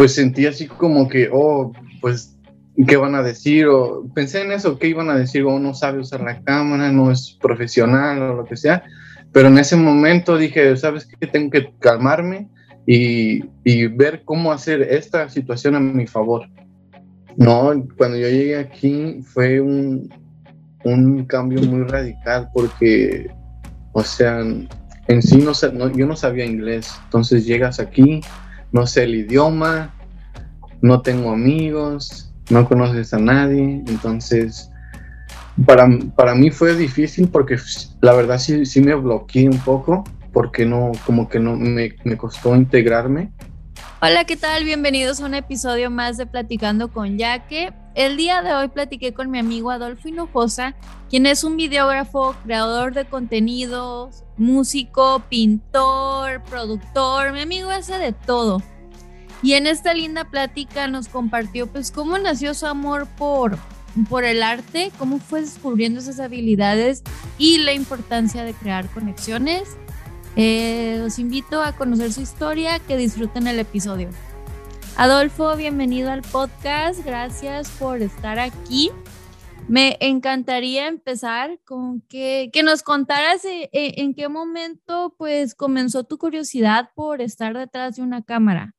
pues sentí así como que, oh, pues, ¿qué van a decir? O pensé en eso, ¿qué iban a decir? O no sabe usar la cámara, no es profesional o lo que sea. Pero en ese momento dije, ¿sabes qué? Tengo que calmarme y, y ver cómo hacer esta situación a mi favor. No, cuando yo llegué aquí fue un, un cambio muy radical porque, o sea, en sí no, no, yo no sabía inglés, entonces llegas aquí, no sé el idioma, no tengo amigos, no conoces a nadie, entonces para, para mí fue difícil porque la verdad sí, sí me bloqueé un poco porque no, como que no me, me costó integrarme Hola, ¿qué tal? Bienvenidos a un episodio más de Platicando con Yaque. El día de hoy platiqué con mi amigo Adolfo Hinojosa, quien es un videógrafo, creador de contenidos, músico, pintor, productor. Mi amigo hace de todo. Y en esta linda plática nos compartió pues cómo nació su amor por, por el arte, cómo fue descubriendo esas habilidades y la importancia de crear conexiones eh, invito a conocer su historia, que disfruten el episodio. Adolfo, bienvenido al podcast, gracias por estar aquí. Me encantaría empezar con que, que nos contaras eh, eh, en qué momento pues comenzó tu curiosidad por estar detrás de una cámara.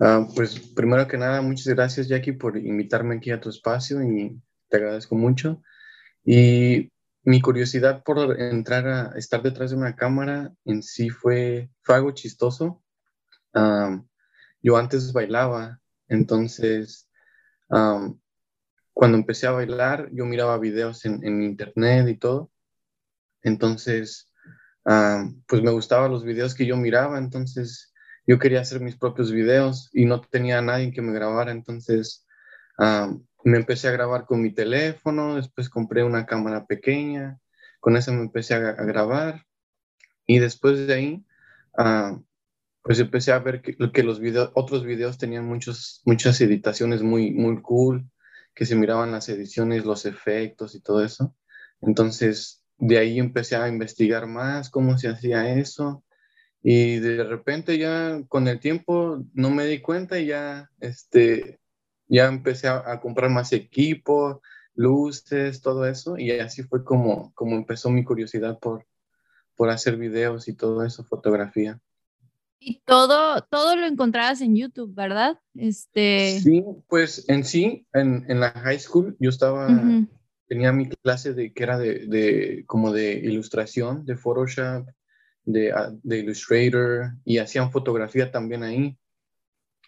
Ah, pues primero que nada, muchas gracias Jackie por invitarme aquí a tu espacio y te agradezco mucho. Y mi curiosidad por entrar a estar detrás de una cámara en sí fue, fue algo chistoso. Yo antes bailaba, entonces cuando empecé a bailar yo miraba videos en, internet y todo. Entonces, pues me gustaban los videos que yo miraba, entonces yo quería hacer mis propios videos y no tenía a nadie que me grabara, entonces me empecé a grabar con mi teléfono, después compré una cámara pequeña, con esa me empecé a, grabar y después de ahí, ah, pues empecé a ver que, los otros videos tenían muchos, muchas editaciones muy, muy cool, que se miraban las ediciones, los efectos y todo eso. Entonces, de ahí empecé a investigar más cómo se hacía eso. Y de repente ya con el tiempo no me di cuenta y ya este, ya empecé a, comprar más equipo, luces, todo eso, y así fue como, como empezó mi curiosidad por, por hacer videos y todo eso, fotografía. Y todo, todo lo encontrabas en YouTube, ¿verdad? Este... Sí, pues en sí, en, en la high school yo estaba, tenía mi clase de que era de, de, como de ilustración, de Photoshop, de, ah, de Illustrator, y hacían fotografía también ahí.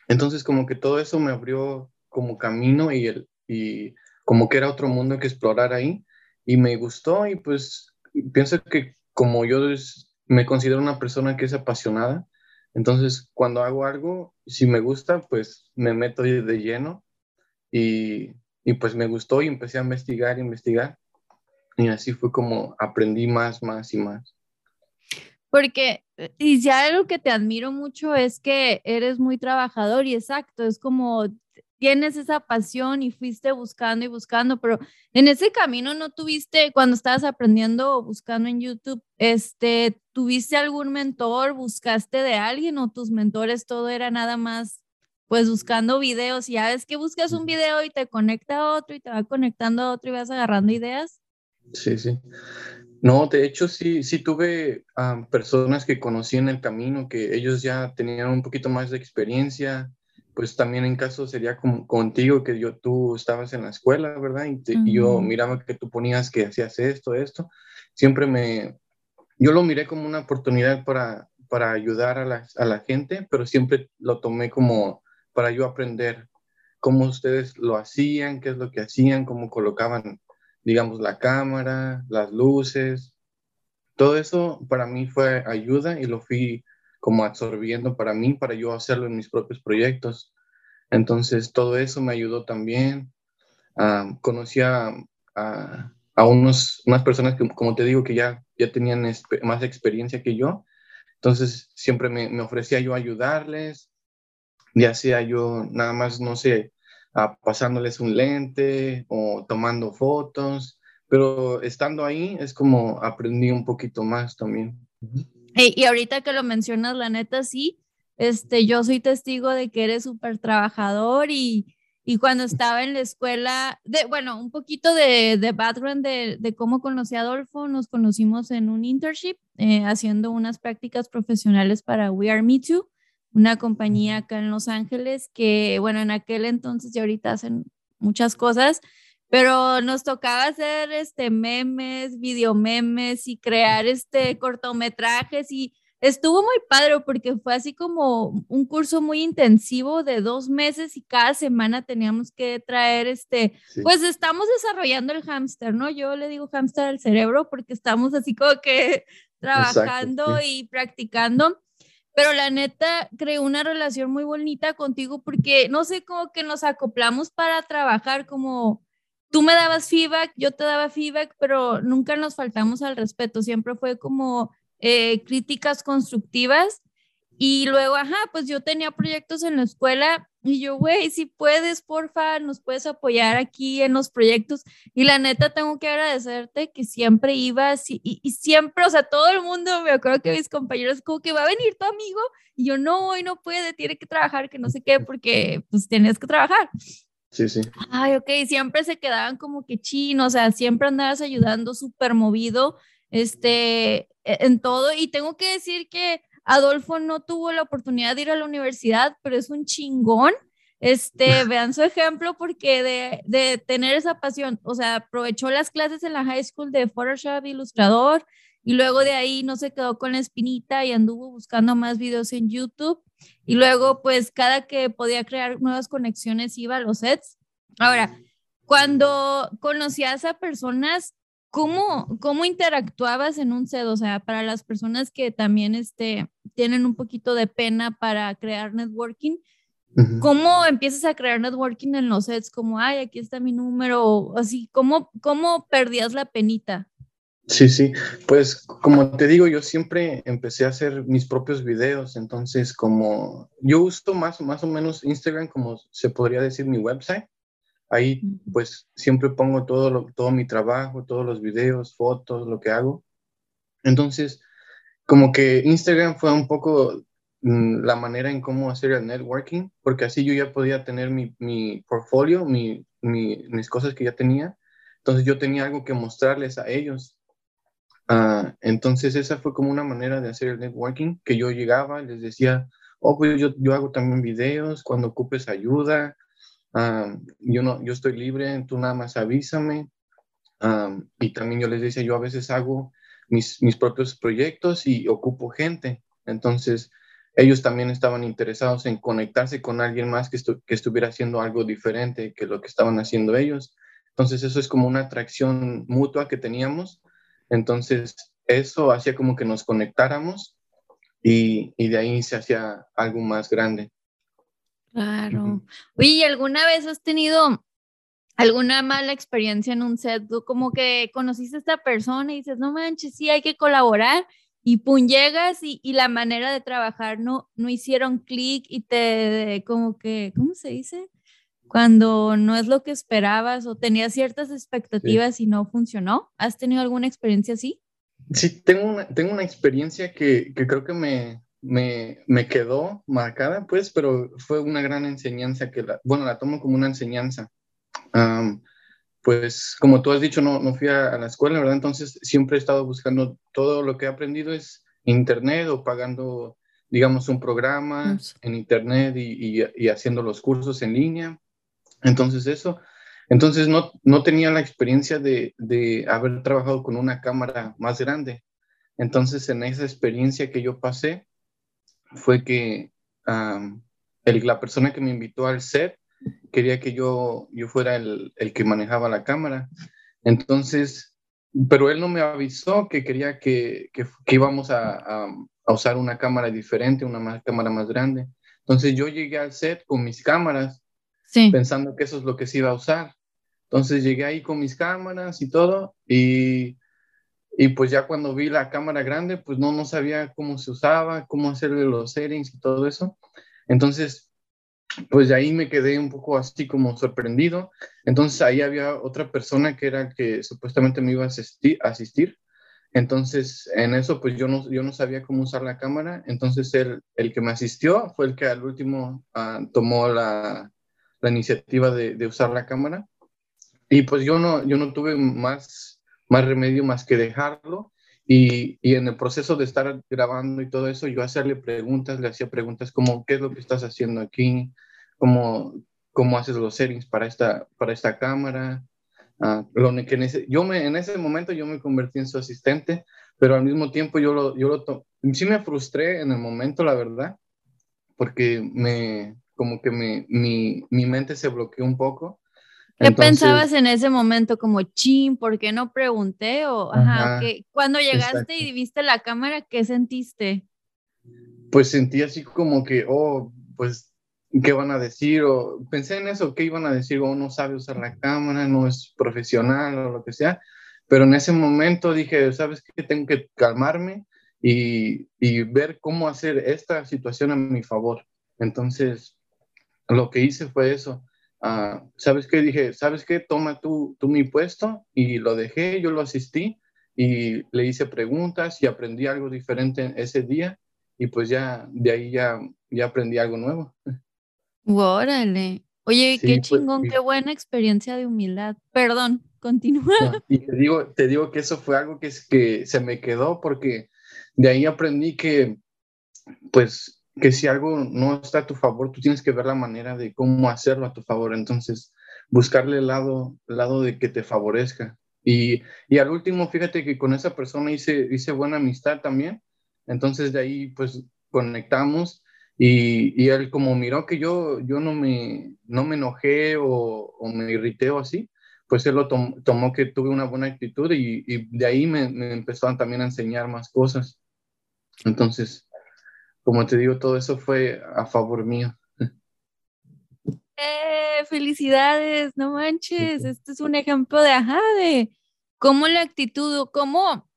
Entonces como que todo eso me abrió como camino y, el, y como que era otro mundo que explorar ahí y me gustó y pues pienso que como yo me considero una persona que es apasionada, entonces cuando hago algo, si me gusta, pues me meto de lleno y, y pues me gustó y empecé a investigar, investigar y así fue como aprendí más, más y más. Porque, y ya algo que te admiro mucho es que eres muy trabajador y exacto, es como tienes esa pasión y fuiste buscando y buscando, pero en ese camino no tuviste, cuando estabas aprendiendo o buscando en YouTube, este, ¿tuviste algún mentor? ¿Buscaste de alguien o tus mentores todo era nada más, pues buscando videos? Y ya ves que buscas un video y te conecta a otro y te va conectando a otro y vas agarrando ideas. Sí, sí. No, de hecho sí, sí tuve personas que conocí en el camino, que ellos ya tenían un poquito más de experiencia, pues también en caso sería como contigo, que yo, tú estabas en la escuela, ¿verdad? Y, yo miraba que tú ponías que hacías esto, esto. Siempre me, yo lo miré como una oportunidad para, para ayudar a la, a la gente, pero siempre lo tomé como para yo aprender cómo ustedes lo hacían, qué es lo que hacían, cómo colocaban, digamos, la cámara, las luces. Todo eso para mí fue ayuda y lo fui como absorbiendo para mí, para yo hacerlo en mis propios proyectos. Entonces, todo eso me ayudó también. Uh, conocí a, a, unos, unas personas que, como te digo, que ya, ya tenían más experiencia que yo. Entonces, siempre me, me ofrecía yo ayudarles, ya sea yo nada más, no sé, pasándoles un lente o tomando fotos, pero estando ahí es como aprendí un poquito más también y ahorita que lo mencionas, la neta sí, este, yo soy testigo de que eres súper trabajador y, y cuando estaba en la escuela, de, bueno, un poquito de, de background de, de, cómo conocí a Adolfo, nos conocimos en un internship eh, haciendo unas prácticas profesionales para We Are Me Too, una compañía acá en Los Ángeles que, bueno, en aquel entonces y ahorita hacen muchas cosas, pero nos tocaba hacer este memes, videomemes y crear este cortometrajes y estuvo muy padre porque fue así como un curso muy intensivo de dos meses y cada semana teníamos que traer este, pues estamos desarrollando el hámster, ¿no? Yo le digo hámster al cerebro porque estamos así como que trabajando y practicando. Pero la neta, creé una relación muy bonita contigo porque no sé, cómo que nos acoplamos para trabajar como tú me dabas feedback, yo te daba feedback, pero nunca nos faltamos al respeto, siempre fue como eh, críticas constructivas. Y luego, ajá, pues yo tenía proyectos en la escuela y yo, güey, si puedes, porfa, nos puedes apoyar aquí en los proyectos. Y la neta, tengo que agradecerte que siempre ibas y, y, siempre, o sea, todo el mundo, me acuerdo que mis compañeros, como que va a venir tu amigo y yo, no, hoy no puede, tiene que trabajar, que no sé qué, porque pues tienes que trabajar. Sí, sí. Ay, ok, siempre se quedaban como que chinos, o sea, siempre andabas ayudando súper movido este, e, en todo. Y tengo que decir que Adolfo no tuvo la oportunidad de ir a la universidad, pero es un chingón. Este, vean su ejemplo porque de, de, tener esa pasión, o sea, aprovechó las clases en la high school de Photoshop, ilustrador, y luego de ahí no se quedó con la espinita y anduvo buscando más videos en YouTube. Y luego, pues, cada que podía crear nuevas conexiones iba a los sets. Ahora, cuando conocías a personas, ¿Cómo, ¿Cómo interactuabas en un set? O sea, para las personas que también este, tienen un poquito de pena para crear networking, ¿cómo empiezas a crear networking en los sets? Como, ay, aquí está mi número, así, ¿cómo, ¿cómo perdías la penita? Sí, sí, pues como te digo, yo siempre empecé a hacer mis propios videos, entonces como yo uso más, más o menos Instagram como se podría decir mi website, Ahí pues siempre pongo todo, todo mi trabajo, todos los videos, fotos, lo que hago. Entonces, como que Instagram fue un poco mm, la manera en cómo hacer el networking, porque así yo ya podía tener mi, mi portfolio, mi, mis cosas que ya tenía. Entonces yo tenía algo que mostrarles a ellos. Uh, entonces esa fue como una manera de hacer el networking, que yo llegaba, les decía, oh, pues yo, yo hago también videos, cuando ocupes ayuda, yo, no, yo estoy libre, tú nada más avísame. y también yo les decía, yo a veces hago mis, mis propios proyectos y ocupo gente. Entonces, ellos también estaban interesados en conectarse con alguien más que, que estuviera haciendo algo diferente que lo que estaban haciendo ellos. Entonces, eso es como una atracción mutua que teníamos. Entonces, eso hacía como que nos conectáramos y, y de ahí se hacía algo más grande. Claro. Oye, ¿alguna vez has tenido alguna mala experiencia en un set? como que conociste a esta persona y dices, no manches, sí, hay que colaborar. Y pum, llegas y, y la manera de trabajar no, no hicieron clic y te, como que, ¿cómo se dice? Cuando no es lo que esperabas o tenías ciertas expectativas y no funcionó. ¿Has tenido alguna experiencia así? Sí, tengo una, tengo una experiencia que, que creo que me, me, me, quedó marcada, pues, pero fue una gran enseñanza que, la, bueno, la tomo como una enseñanza. pues, como tú has dicho, no, no fui a, la escuela, ¿verdad? Entonces, siempre he estado buscando todo lo que he aprendido es internet o pagando, digamos, un programa en internet y, y, haciendo los cursos en línea. Entonces, eso. Entonces, no, no tenía la experiencia de, de haber trabajado con una cámara más grande. Entonces, en esa experiencia que yo pasé, fue que el, la persona que me invitó al set quería que yo, yo fuera el, el, que manejaba la cámara. Entonces, pero él no me avisó que quería que, que, íbamos a, a, usar una cámara diferente, una cámara más grande. Entonces yo llegué al set con mis cámaras, pensando que eso es lo que se iba a usar. Entonces llegué ahí con mis cámaras y todo, y y pues ya cuando vi la cámara grande, pues no, no sabía cómo se usaba, cómo hacerle los settings y todo eso. Entonces, pues de ahí me quedé un poco así como sorprendido. Entonces ahí había otra persona que era que supuestamente me iba a asistir. asistir. Entonces, en eso, pues yo no, yo no sabía cómo usar la cámara. Entonces, el, el que me asistió fue el que al último ah, tomó la, la iniciativa de, de, usar la cámara. Y pues yo no, yo no tuve más, más remedio más que dejarlo. Y, y, en el proceso de estar grabando y todo eso, yo hacerle preguntas, le hacía preguntas como, ¿qué es lo que estás haciendo aquí? ¿Cómo, cómo haces los settings para esta, para esta cámara? Uh, lo que en ese, yo me, en ese momento yo me convertí en su asistente, pero al mismo tiempo yo lo, yo lo sí me frustré en el momento, la verdad, porque me, como que me, mi, mi mente se bloqueó un poco. ¿Qué Entonces, pensabas en ese momento como, chin, ¿por qué no pregunté? O, ajá, ajá que, cuando llegaste exacto. y viste la cámara, ¿qué sentiste? Pues sentí así como que, oh, pues qué van a decir, o pensé en eso, qué iban a decir, o no sabe usar la cámara, no es profesional o lo que sea, pero en ese momento dije, ¿sabes qué? Tengo que calmarme y, y ver cómo hacer esta situación a mi favor. Entonces, lo que hice fue eso. Uh, ¿Sabes qué? Dije, ¿sabes qué? Toma tú, tú mi puesto y lo dejé, yo lo asistí y le hice preguntas y aprendí algo diferente ese día y pues ya de ahí ya, ya aprendí algo nuevo. Órale. Oye, sí, qué pues, chingón, pues, qué buena experiencia de humildad. Perdón, continúa. Y te digo, te digo que eso fue algo que, que se me quedó porque de ahí aprendí que, pues, que si algo no está a tu favor, tú tienes que ver la manera de cómo hacerlo a tu favor. Entonces, buscarle el lado, lado de que te favorezca. Y, y al último, fíjate que con esa persona hice, hice buena amistad también. Entonces, de ahí, pues, conectamos y, y, él como miró que yo, yo no, me, no me enojé o, me irrité o así, pues él lo tom, tomó que tuve una buena actitud y, y de ahí me, me empezaron también a enseñar más cosas. Entonces, como te digo, todo eso fue a favor mío. Eh, felicidades, no manches, este es un ejemplo de, ajá, de cómo la actitud, cómo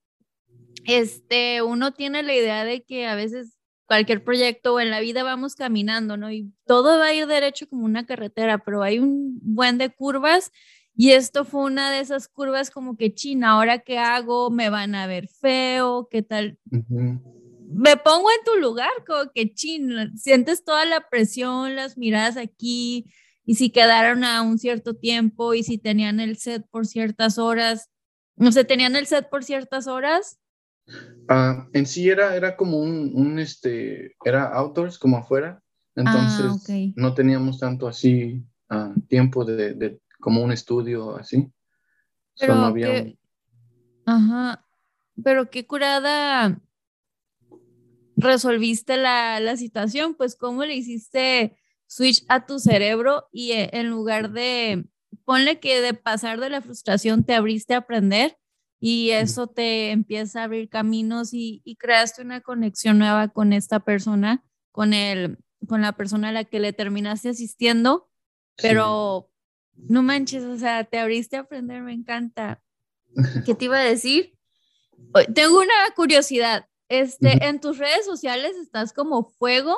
este, uno tiene la idea de que a veces cualquier proyecto o en la vida vamos caminando, ¿no? Y todo va a ir derecho como una carretera, pero hay un buen de curvas y esto fue una de esas curvas como que china, ahora qué hago, me van a ver feo, qué tal. Uh -huh. Me pongo en tu lugar, como que chin, sientes toda la presión, las miradas aquí, y si quedaron a un cierto tiempo, y si tenían el set por ciertas horas, no sé, tenían el set por ciertas horas, Uh, en sí era, era como un, un, este, era outdoors, como afuera, entonces ah, okay. no teníamos tanto así uh, tiempo de, de, como un estudio así. Pero so, no había que, un... Ajá, pero qué curada resolviste la, la situación, pues cómo le hiciste switch a tu cerebro y eh, en lugar de, ponle que de pasar de la frustración te abriste a aprender y eso te empieza a abrir caminos y, y, creaste una conexión nueva con esta persona, con, el, con la persona a la que le terminaste asistiendo, pero sí. no manches, o sea, te abriste a aprender, me encanta. ¿Qué te iba a decir? Tengo una curiosidad, este, uh -huh. en tus redes sociales estás como fuego,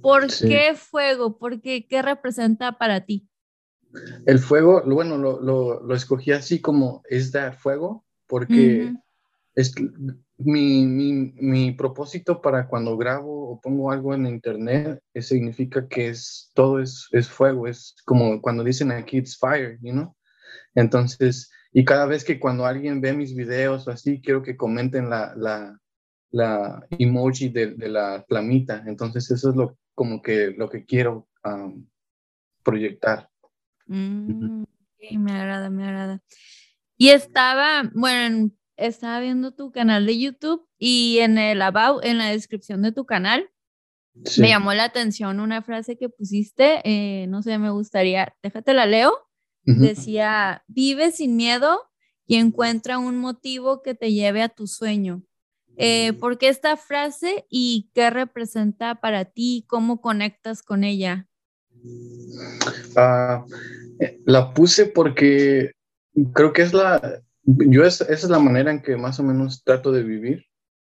¿por sí. qué fuego? ¿Por qué? ¿Qué representa para ti? El fuego, bueno, lo, lo, lo escogí así como es dar fuego, porque uh -huh. es mi, mi, mi, propósito para cuando grabo o pongo algo en internet es, significa que es todo es, es fuego, es como cuando dicen aquí it's fire, you know? Entonces, y cada vez que cuando alguien ve mis videos o así, quiero que comenten la, la, la emoji de, de, la flamita. Entonces, eso es lo, como que lo que quiero um, proyectar. Mm, okay, me agrada, me agrada. Y estaba, bueno, estaba viendo tu canal de YouTube y en el about, en la descripción de tu canal, sí. me llamó la atención una frase que pusiste, eh, no sé, me gustaría, déjate la leo. Uh -huh. Decía, vive sin miedo y encuentra un motivo que te lleve a tu sueño. Eh, ¿Por qué esta frase y qué representa para ti? ¿Cómo conectas con ella? Uh, la puse porque creo que es la, yo es, esa es la manera en que más o menos trato de vivir,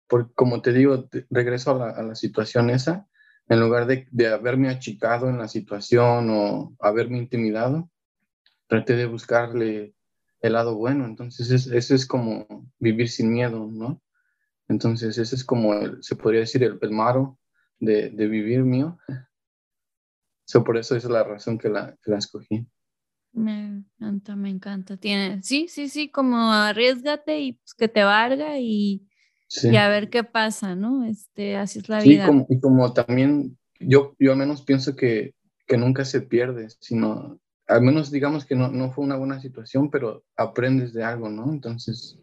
porque como te digo, te, regreso a la, a la, situación esa, en lugar de, de, haberme achicado en la situación o haberme intimidado, traté de buscarle el lado bueno. Entonces, es, eso es como vivir sin miedo, ¿no? Entonces, ese es como, el, se podría decir, el, el maro de, de, vivir mío. So, por eso es la razón que la, que la escogí. Me encanta, me encanta. Tiene, sí, sí, sí, como arriesgate y pues que te valga y, y a ver qué pasa, ¿no? Este, así es la vida. Como, y como también yo, yo al menos pienso que, que nunca se pierde, sino al menos digamos que no, no fue una buena situación, pero aprendes de algo, ¿no? Entonces,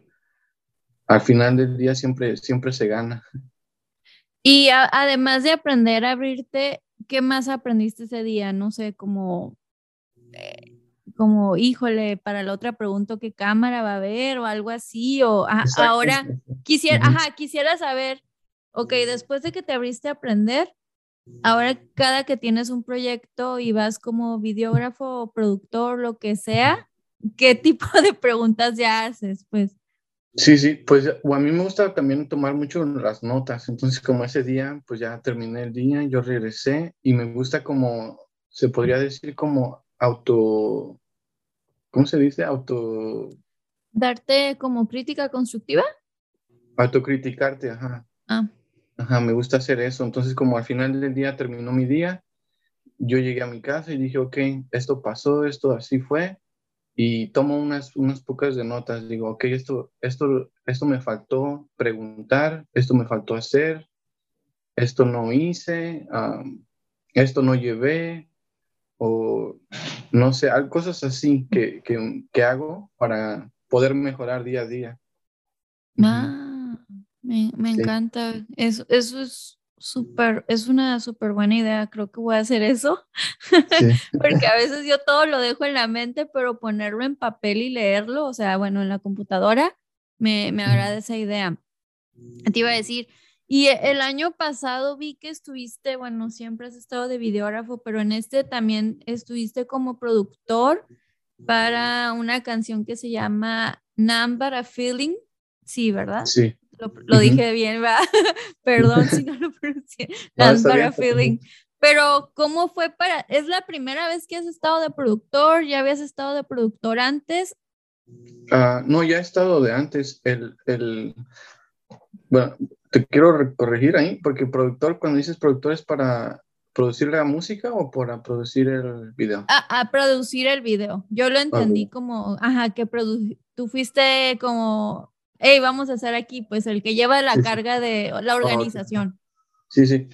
al final del día siempre, siempre se gana. Y además de aprender a abrirte, ¿qué más aprendiste ese día? No sé, como, eh, como, híjole, para la otra pregunto qué cámara va a haber o algo así, o ahora quisiera, ajá, quisiera saber, ok, después de que te abriste a aprender, ahora cada que tienes un proyecto y vas como videógrafo o productor, lo que sea, ¿qué tipo de preguntas ya haces? Pues. Sí, sí, pues a mí me gusta también tomar mucho las notas, entonces como ese día, pues ya terminé el día, yo regresé y me gusta como, se podría decir como auto, ¿cómo se dice? Auto... Darte como crítica constructiva. Autocriticarte, ajá. Ah. Ajá, me gusta hacer eso. Entonces, como al final del día terminó mi día, yo llegué a mi casa y dije, ok, esto pasó, esto así fue, y tomo unas, unas pocas de notas. Digo, ok, esto, esto, esto me faltó preguntar, esto me faltó hacer, esto no hice, esto no llevé, o no sé, cosas así que, que, que hago para poder mejorar día a día. Ah. Me, me encanta. Eso, eso es súper, es una súper buena idea. Creo que voy a hacer eso. Porque a veces yo todo lo dejo en la mente, pero ponerlo en papel y leerlo, o sea, bueno, en la computadora, me, me agrada esa idea. Te iba a decir, y el año pasado vi que estuviste, bueno, siempre has estado de videógrafo, pero en este también estuviste como productor para una canción que se llama Number a Feeling. Sí, ¿verdad? Sí. Lo, dije bien, ¿verdad? Perdón si no lo pronuncié. para Feeling. Pero, ¿cómo fue para.? ¿Es la primera vez que has estado de productor? ¿Ya habías estado de productor antes? Uh, no, ya he estado de antes. El, el, bueno, te quiero corregir ahí, porque productor, cuando dices productor, es para producir la música o para producir el video? A, a producir el video. Yo lo entendí como, ajá, que tú fuiste como hey, vamos a hacer aquí, pues el que lleva la carga de la organización. Sí, sí.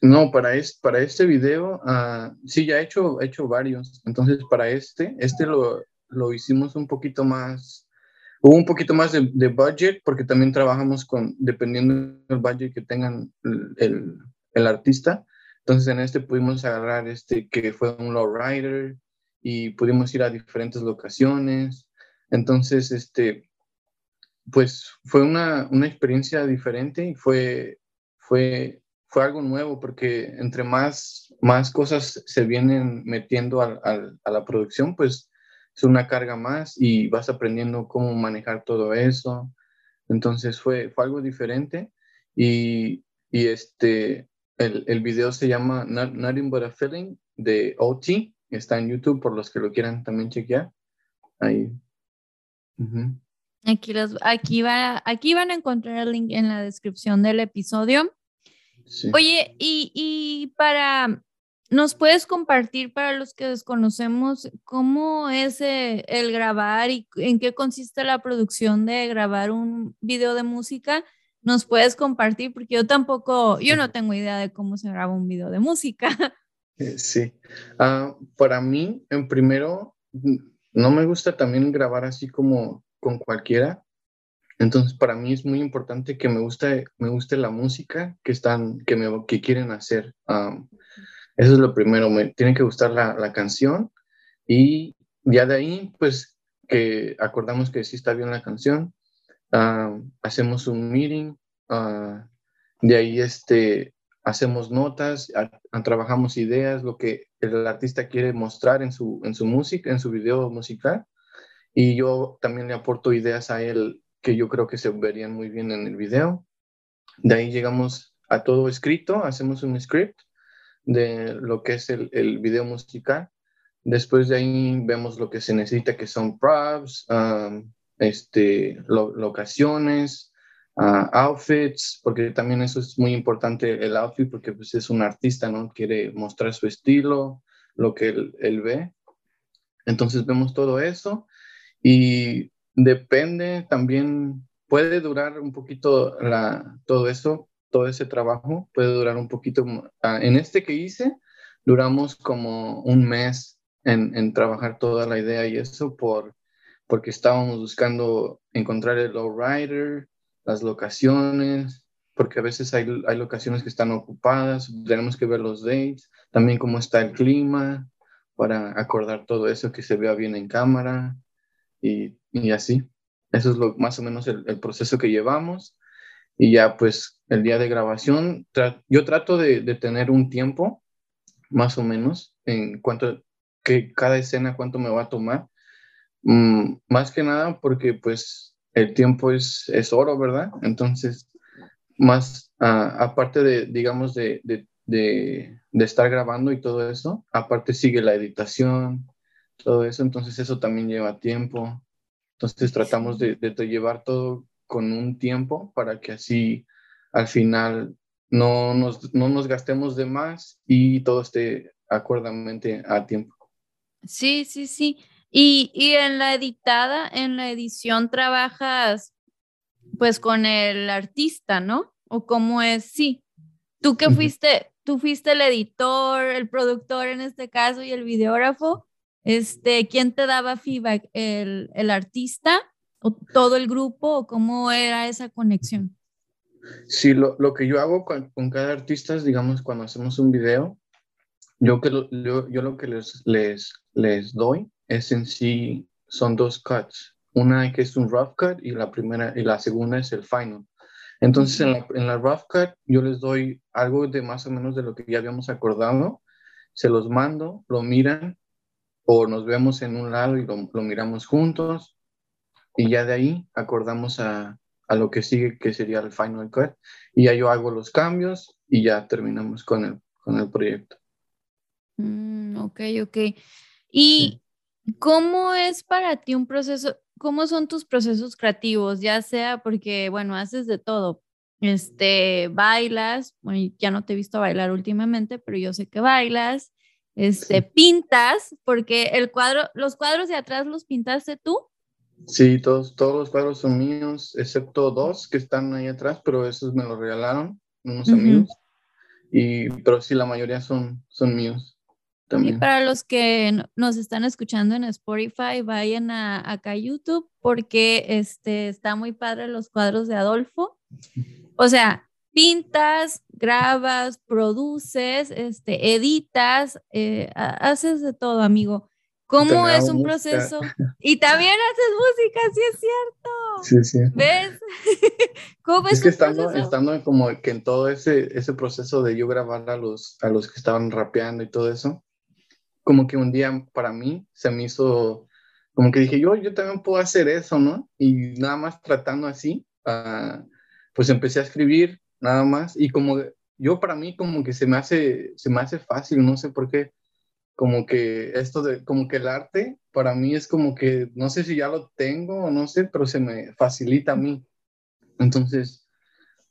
No, para, es, para este video, uh, sí, ya he hecho, he hecho varios. Entonces, para este, este lo, lo hicimos un poquito más, hubo un poquito más de, de, budget, porque también trabajamos con, dependiendo del budget que tengan el, el, artista. Entonces, en este pudimos agarrar este que fue un lowrider y pudimos ir a diferentes locaciones. Entonces, este, pues fue una, una, experiencia diferente y fue, fue, fue algo nuevo porque entre más, más cosas se vienen metiendo a, a, la producción, pues es una carga más y vas aprendiendo cómo manejar todo eso. Entonces fue, fue algo diferente y, y este, el, el, video se llama Nothing But a Feeling de OT, está en YouTube por los que lo quieran también chequear. Ahí. Aquí, los, aquí, va, aquí van a encontrar el link en la descripción del episodio. Oye, y, y, para, ¿nos puedes compartir para los que desconocemos cómo es eh, el grabar y en qué consiste la producción de grabar un video de música? ¿Nos puedes compartir? Porque yo tampoco, yo no tengo idea de cómo se graba un video de música. Eh, sí, uh, para mí, en primero, no me gusta también grabar así como con cualquiera. Entonces, para mí es muy importante que me guste, me guste la música que, están, que, me, que quieren hacer. eso es lo primero, me tiene que gustar la, la, canción y ya de ahí, pues, que acordamos que sí está bien la canción, hacemos un meeting, ah, de ahí este, hacemos notas, trabajamos ideas, lo que el artista quiere mostrar en su, en su música, en su video musical y yo también le aporto ideas a él que yo creo que se verían muy bien en el video. De ahí llegamos a todo escrito, hacemos un script de lo que es el, el video musical. Después de ahí vemos lo que se necesita, que son props, este, locaciones, uh, outfits, porque también eso es muy importante, el outfit, porque pues es un artista, ¿no? Quiere mostrar su estilo, lo que él, él ve. Entonces vemos todo eso y depende también, puede durar un poquito la, todo eso, todo ese trabajo, puede durar un poquito. Ah, en este que hice, duramos como un mes en, en trabajar toda la idea y eso por, porque estábamos buscando encontrar el lowrider, las locaciones, porque a veces hay, hay locaciones que están ocupadas, tenemos que ver los dates, también cómo está el clima, para acordar todo eso, que se vea bien en cámara y, así. Eso es lo, más o menos el, proceso que llevamos. Y ya pues el día de grabación, yo trato de, tener un tiempo, más o menos, en cuanto que cada escena, cuánto me va a tomar. Mm, más que nada porque pues el tiempo es, es oro, ¿verdad? Entonces, más uh, aparte de, digamos, de, de, de, estar grabando y todo eso. Aparte sigue la editación, todo eso, entonces eso también lleva tiempo. Entonces tratamos de, de, llevar todo con un tiempo para que así al final no nos, no nos gastemos de más y todo esté acuerdamente a tiempo. Sí, sí, sí. Y, y en la editada, en la edición trabajas pues con el artista, ¿no? ¿O cómo es? Sí. Tú que fuiste, tú fuiste el editor, el productor en este caso y el videógrafo. Este, ¿Quién te daba feedback? ¿El, el artista o todo el grupo o cómo era esa conexión? Sí, lo, lo que yo hago con, con, cada artista digamos, cuando hacemos un video, yo, que lo, yo, yo lo que les, les, les doy es en sí, son dos cuts. Una que es un rough cut y la primera y la segunda es el final. Entonces, en la, en la rough cut, yo les doy algo de más o menos de lo que ya habíamos acordado, se los mando, lo miran, o nos vemos en un lado y lo, lo miramos juntos, y ya de ahí acordamos a, a, lo que sigue, que sería el final cut, y ya yo hago los cambios y ya terminamos con el, con el proyecto. Mm, ok, ok. ¿Y sí. cómo es para ti un proceso? ¿cómo son tus procesos creativos? Ya sea porque, bueno, haces de todo. Este, bailas, bueno, ya no te he visto bailar últimamente, pero yo sé que bailas. Este, pintas, porque el cuadro, los cuadros de atrás los pintaste tú. Sí, todos, todos los cuadros son míos, excepto dos que están ahí atrás, pero esos me los regalaron unos uh -huh. amigos. Y, pero sí, la mayoría son, son míos. También. Y para los que nos están escuchando en Spotify, vayan a, acá a YouTube porque este, está muy padre los cuadros de Adolfo. O sea, pintas, grabas, produces, este, editas, eh, haces de todo, amigo. ¿Cómo es un música. proceso? Y también haces música, sí es cierto. Sí, sí. ¿Ves? ¿Cómo es, es que estando, estando, como que en todo ese, ese proceso de yo grabar a los, a los que estaban rapeando y todo eso, como que un día para mí se me hizo, como que dije, yo, yo también puedo hacer eso, ¿no? Y nada más tratando así, uh, pues empecé a escribir nada más y como yo para mí como que se me hace, se me hace fácil, no sé por qué, como que esto de, como que el arte para mí es como que, no sé si ya lo tengo o no sé, pero se me facilita a mí. Entonces,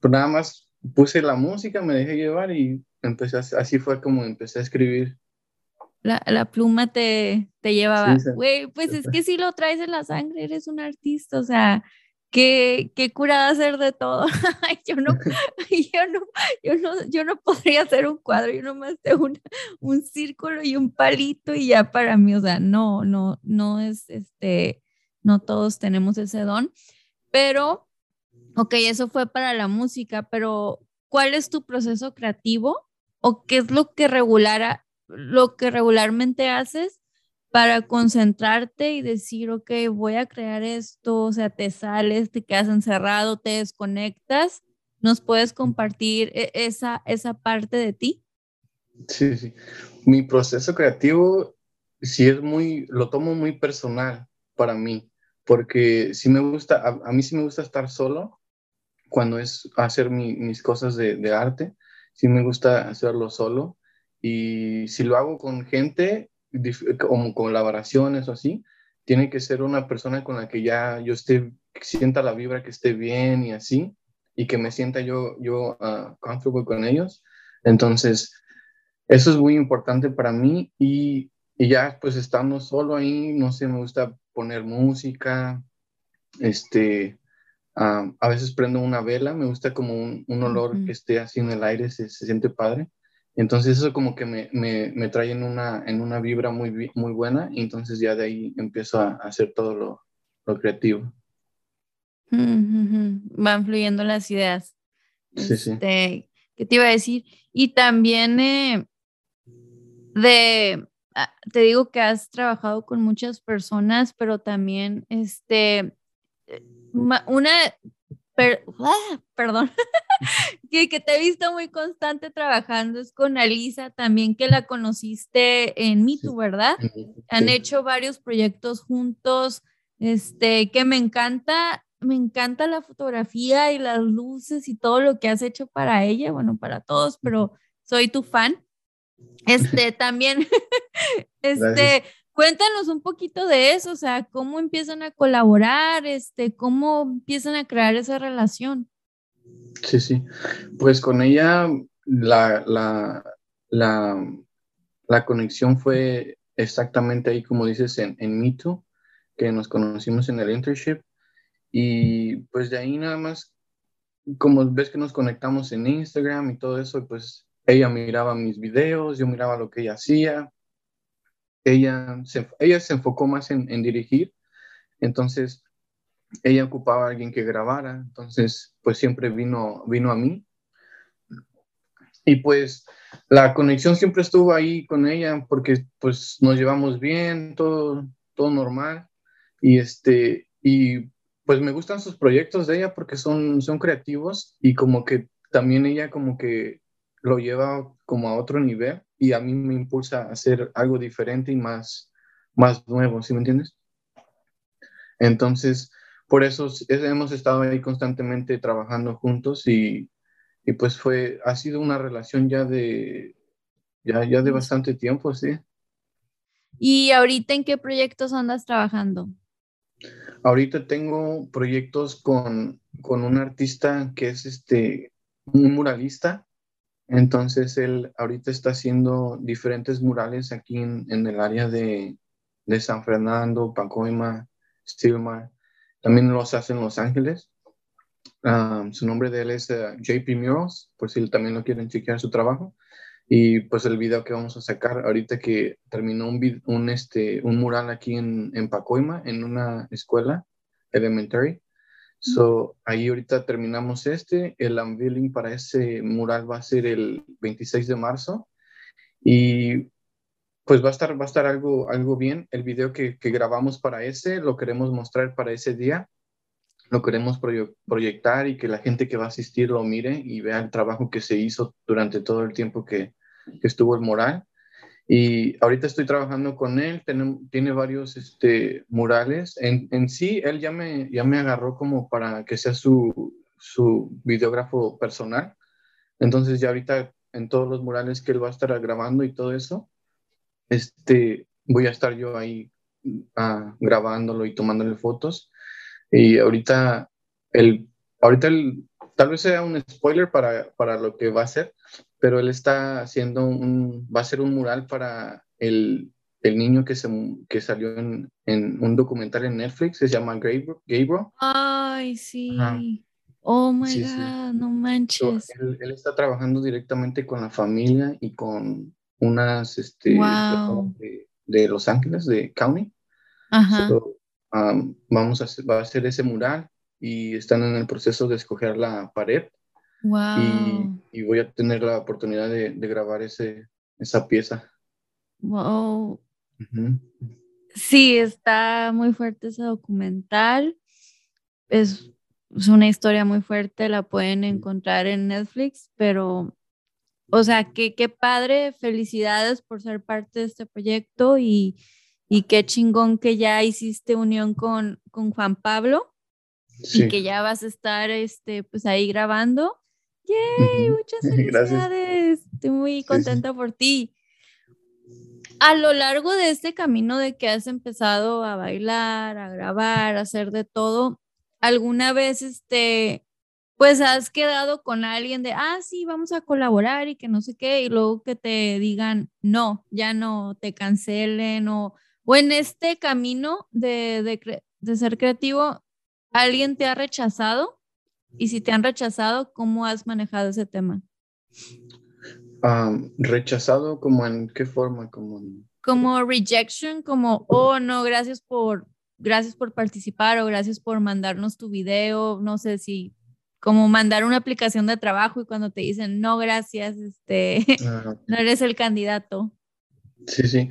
pues nada más puse la música, me dejé llevar y empecé, a, así fue como empecé a escribir la, la pluma te, te llevaba. Güey, sí, pues es que si lo traes en la sangre, eres un artista, o sea, qué, qué curada hacer de todo. yo, no, yo, no, yo, no, yo no podría hacer un cuadro, yo nomás tengo un, un círculo y un palito y ya para mí, o sea, no, no, no es este, no todos tenemos ese don, pero, ok, eso fue para la música, pero ¿cuál es tu proceso creativo? ¿O qué es lo que regulara, lo que regularmente haces para concentrarte y decir, ok, voy a crear esto, o sea, te sales, te quedas encerrado, te desconectas, ¿nos puedes compartir e, esa, esa parte de ti? Sí, sí. Mi proceso creativo sí es muy, lo tomo muy personal para mí, porque sí me gusta, a, mí sí me gusta estar solo cuando es hacer mi, mis cosas de, de arte, sí me gusta hacerlo solo y si lo hago con gente, como colaboraciones o así, tiene que ser una persona con la que ya yo esté, sienta la vibra que esté bien y así, y que me sienta yo, yo uh, comfortable con ellos. Entonces, eso es muy importante para mí y, y ya pues estando solo ahí, no sé, me gusta poner música, este, uh, a veces prendo una vela, me gusta como un, un olor que esté así en el aire, se, se siente padre. Entonces eso como que me, me, me, trae en una, en una vibra muy, muy buena y entonces ya de ahí empiezo a, hacer todo lo, lo creativo. Van fluyendo las ideas. Sí, sí. Este, ¿Qué te iba a decir? Y también eh, de, ah, te digo que has trabajado con muchas personas, pero también, este, eh, una, Ah, perdón, que, que, te he visto muy constante trabajando es con Alisa, también que la conociste en MeToo, ¿verdad? Han hecho varios proyectos juntos, este, que me encanta, me encanta la fotografía y las luces y todo lo que has hecho para ella, bueno, para todos, pero soy tu fan. Este, también, este, Cuéntanos un poquito de eso, o sea, cómo empiezan a colaborar, este, cómo empiezan a crear esa relación. Sí, sí. Pues con ella la, la, la, conexión fue exactamente ahí, como dices, en, en Mito, que nos conocimos en el internship. Y pues de ahí nada más, como ves que nos conectamos en Instagram y todo eso, pues ella miraba mis videos, yo miraba lo que ella hacía ella se, ella se enfocó más en, dirigir, entonces ella ocupaba a alguien que grabara, entonces pues siempre vino, vino a mí. Y pues la conexión siempre estuvo ahí con ella porque pues nos llevamos bien, todo, todo normal. Y este, y pues me gustan sus proyectos de ella porque son, son creativos y como que también ella como que lo lleva como a otro nivel y a mí me impulsa a hacer algo diferente y más, más nuevo, ¿sí me entiendes? Entonces, por eso hemos estado ahí constantemente trabajando juntos y, y, pues fue, ha sido una relación ya de, ya, ya de bastante tiempo, sí. ¿Y ahorita en qué proyectos andas trabajando? Ahorita tengo proyectos con, con un artista que es este, un muralista entonces él ahorita está haciendo diferentes murales aquí en, el área de, San Fernando, Pacoima, Stillmar. También los hace en Los Ángeles. Ah, su nombre de él es eh, JP Murals, por si también lo quieren chequear su trabajo. Y pues el video que vamos a sacar ahorita que terminó un, un, este, un mural aquí en, en Pacoima, en una escuela elementary. So, ahí ahorita terminamos este. El unveiling para ese mural va a ser el 26 de marzo. Y pues va a estar, va a estar algo, algo bien. El video que, que grabamos para ese lo queremos mostrar para ese día. Lo queremos proyectar y que la gente que va a asistir lo mire y vea el trabajo que se hizo durante todo el tiempo que, que estuvo el mural. Y ahorita estoy trabajando con él, tiene, tiene varios este, murales. En, en, sí, él ya me, ya me agarró como para que sea su, su videógrafo personal. Entonces ya ahorita en todos los murales que él va a estar grabando y todo eso, este, voy a estar yo ahí ah, grabándolo y tomándole fotos. Y ahorita, el, ahorita el, tal vez sea un spoiler para, para lo que va a ser, pero él está haciendo un, va a ser un mural para el, el niño que, se, que salió en, en, un documental en Netflix, se llama Gabriel. Ay, sí. Oh my God, no manches. él, está trabajando directamente con la familia y con unas este, de, Los Ángeles, de County. Ajá. Um, vamos a hacer, va a hacer ese mural y están en el proceso de escoger la pared Wow. Y, voy a tener la oportunidad de, grabar ese, esa pieza. Wow. Sí, está muy fuerte ese documental. Es, es, una historia muy fuerte, la pueden encontrar en Netflix, pero, o sea, que, qué padre, felicidades por ser parte de este proyecto y, y qué chingón que ya hiciste unión con, con Juan Pablo y que ya vas a estar este, pues ahí grabando. ¡Yay! Muchas felicidades. Estoy muy contenta por ti. A lo largo de este camino de que has empezado a bailar, a grabar, a hacer de todo, ¿alguna vez este, pues has quedado con alguien de, ah, sí, vamos a colaborar y que no sé qué, y luego que te digan, no, ya no, te cancelen o, o en este camino de, de, de ser creativo, ¿alguien te ha rechazado? Y si te han rechazado, ¿cómo has manejado ese tema? rechazado como en qué forma, como como rejection, como oh no, gracias por gracias por participar o gracias por mandarnos tu video, no sé si como mandar una aplicación de trabajo y cuando te dicen no, gracias, este no eres el candidato. Sí, sí.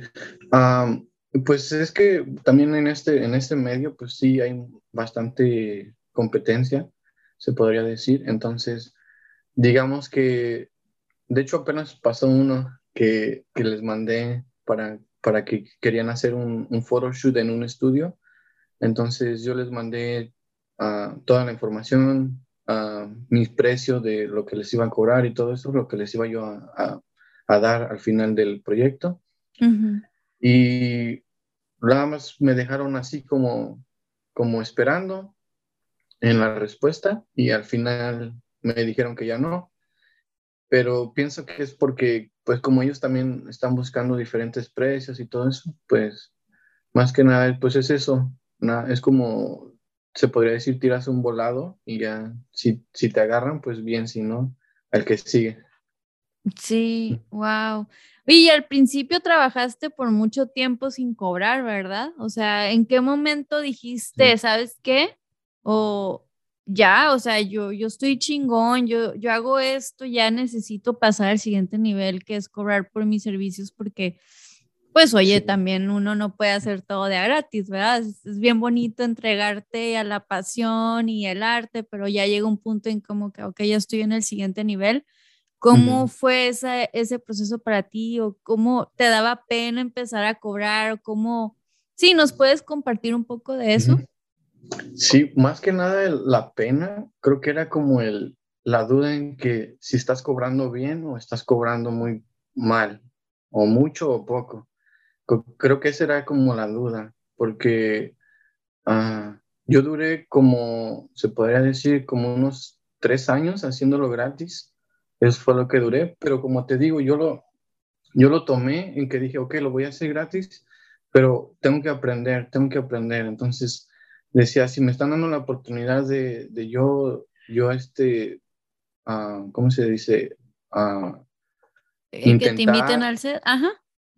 pues es que también en este, en este medio, pues sí hay bastante competencia, se podría decir. Entonces, digamos que de hecho, apenas pasó uno que, que les mandé para, para que querían hacer un, un photoshoot en un estudio. Entonces yo les mandé uh, toda la información, uh, mis precios de lo que les iba a cobrar y todo eso, lo que les iba yo a, a, dar al final del proyecto. Y nada más me dejaron así como, como esperando en la respuesta y al final me dijeron que ya no pero pienso que es porque, pues como ellos también están buscando diferentes precios y todo eso, pues más que nada, pues es eso, es como, se podría decir, tiras un volado y ya, si, si te agarran, pues bien, si no, al que sigue. Sí, wow. Y al principio trabajaste por mucho tiempo sin cobrar, ¿verdad? O sea, ¿en qué momento dijiste, sabes qué? O, ya, o sea, yo, yo estoy chingón, yo, yo hago esto, ya necesito pasar al siguiente nivel, que es cobrar por mis servicios, porque, pues, oye, también uno no puede hacer todo de gratis, ¿verdad? Es, bien bonito entregarte a la pasión y el arte, pero ya llega un punto en como que, ok, ya estoy en el siguiente nivel. ¿Cómo fue ese proceso para ti? ¿O cómo te daba pena empezar a cobrar? ¿O cómo? Sí, ¿nos puedes compartir un poco de eso? Sí, más que nada la pena, creo que era como el, la duda en que si estás cobrando bien o estás cobrando muy mal, o mucho o poco. Creo que esa era como la duda, porque ah, yo duré como, se podría decir, como unos tres años haciéndolo gratis. Eso fue lo que duré, pero como te digo, yo lo, yo lo tomé en que dije, ok, lo voy a hacer gratis, pero tengo que aprender, tengo que aprender. Entonces, decía, si me están dando la oportunidad de, de yo, yo este, uh, ¿cómo se dice? Uh, intentar, que te inviten al set, ajá.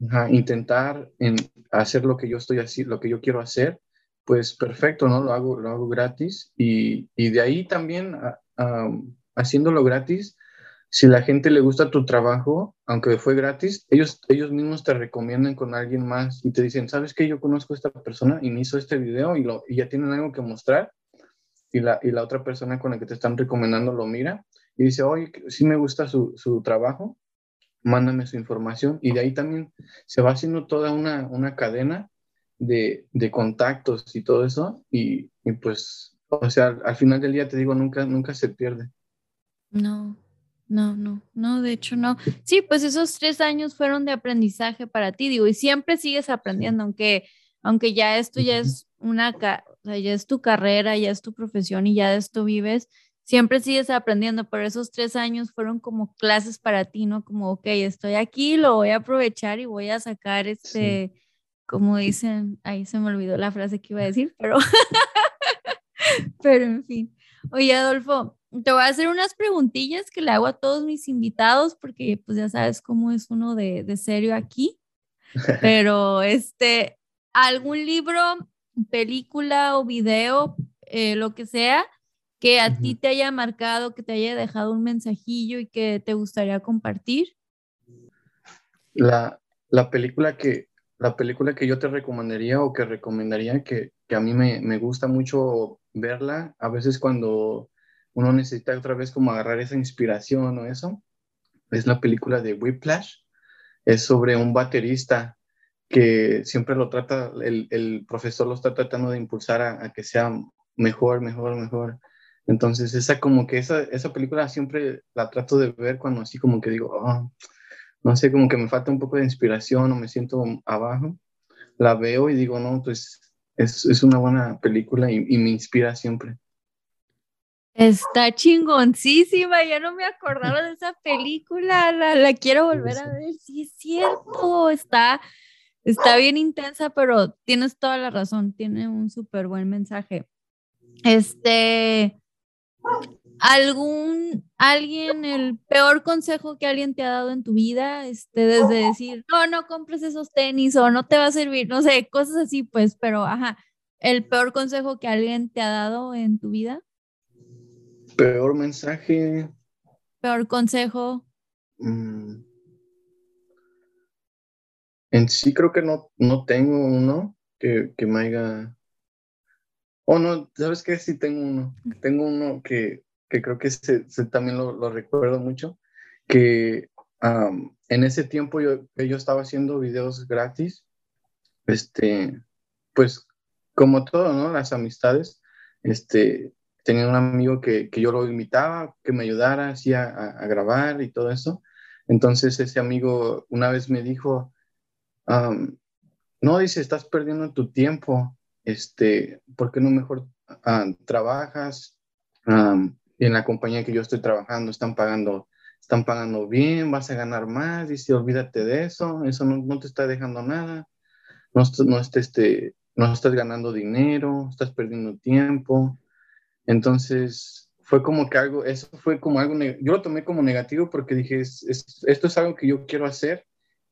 Ajá. intentar en hacer lo que yo estoy así, lo que yo quiero hacer, pues perfecto, ¿no? Lo hago, lo hago gratis y, y de ahí también uh, haciéndolo gratis, si la gente le gusta tu trabajo, aunque fue gratis, ellos, ellos mismos te recomiendan con alguien más y te dicen, ¿sabes qué? Yo conozco a esta persona y me hizo este video y, lo, y ya tienen algo que mostrar. Y la, y la otra persona con la que te están recomendando lo mira y dice, oye, sí me gusta su, su trabajo, mándame su información. Y de ahí también se va haciendo toda una, una cadena de, de, contactos y todo eso. Y, y, pues, o sea, al final del día te digo, nunca, nunca se pierde. No, no, no, no, de hecho no. Sí, pues esos tres años fueron de aprendizaje para ti, digo, y siempre sigues aprendiendo, aunque, aunque ya esto ya es una, o sea, ya es tu carrera, ya es tu profesión y ya de esto vives, siempre sigues aprendiendo, pero esos tres años fueron como clases para ti, ¿no? Como, ok, estoy aquí, lo voy a aprovechar y voy a sacar este, como dicen, ahí se me olvidó la frase que iba a decir, pero, pero en fin. Oye, Adolfo, te voy a hacer unas preguntillas que le hago a todos mis invitados porque pues ya sabes cómo es uno de, de serio aquí. Pero este, algún libro, película o video, eh, lo que sea, que a ti te haya marcado, que te haya dejado un mensajillo y que te gustaría compartir. La, la película que la película que yo te recomendaría o que recomendaría que, que a mí me, me gusta mucho verla, a veces cuando uno necesita otra vez como agarrar esa inspiración o eso. Es la película de Whiplash. Es sobre un baterista que siempre lo trata, el, el profesor lo está tratando de impulsar a, que sea mejor, mejor, mejor. Entonces, esa como que esa, esa película siempre la trato de ver cuando así como que digo, oh, no sé, como que me falta un poco de inspiración o me siento abajo, la veo y digo, no, pues es, es una buena película y, y, me inspira siempre. Está chingoncísima, ya no me acordaba de esa película, la, la quiero volver a ver, sí es cierto, está, está bien intensa, pero tienes toda la razón, tiene un súper buen mensaje. Este, algún, alguien, el peor consejo que alguien te ha dado en tu vida, este, desde decir, no, no compres esos tenis o no te va a servir, no sé, cosas así, pues, pero, ajá, el peor consejo que alguien te ha dado en tu vida. Peor mensaje. Peor consejo. Mm. En sí creo que no, no tengo uno que, que me haya Oh, no, ¿sabes qué? Sí tengo uno. Tengo uno que, que creo que también lo, recuerdo mucho, que en ese tiempo yo, yo estaba haciendo videos gratis, este, pues como todo, ¿no? Las amistades, este, tenía un amigo que, que yo lo invitaba, que me ayudara así a, a, grabar y todo eso. Entonces ese amigo una vez me dijo, no, dice, estás perdiendo tu tiempo, este, ¿por qué no mejor ah, trabajas? en la compañía que yo estoy trabajando están pagando, están pagando bien, vas a ganar más, dice, olvídate de eso, eso no, no te está dejando nada, no, no, este, no estás ganando dinero, estás perdiendo tiempo. Entonces, fue como que algo, eso fue como algo, yo lo tomé como negativo porque dije, es, esto es algo que yo quiero hacer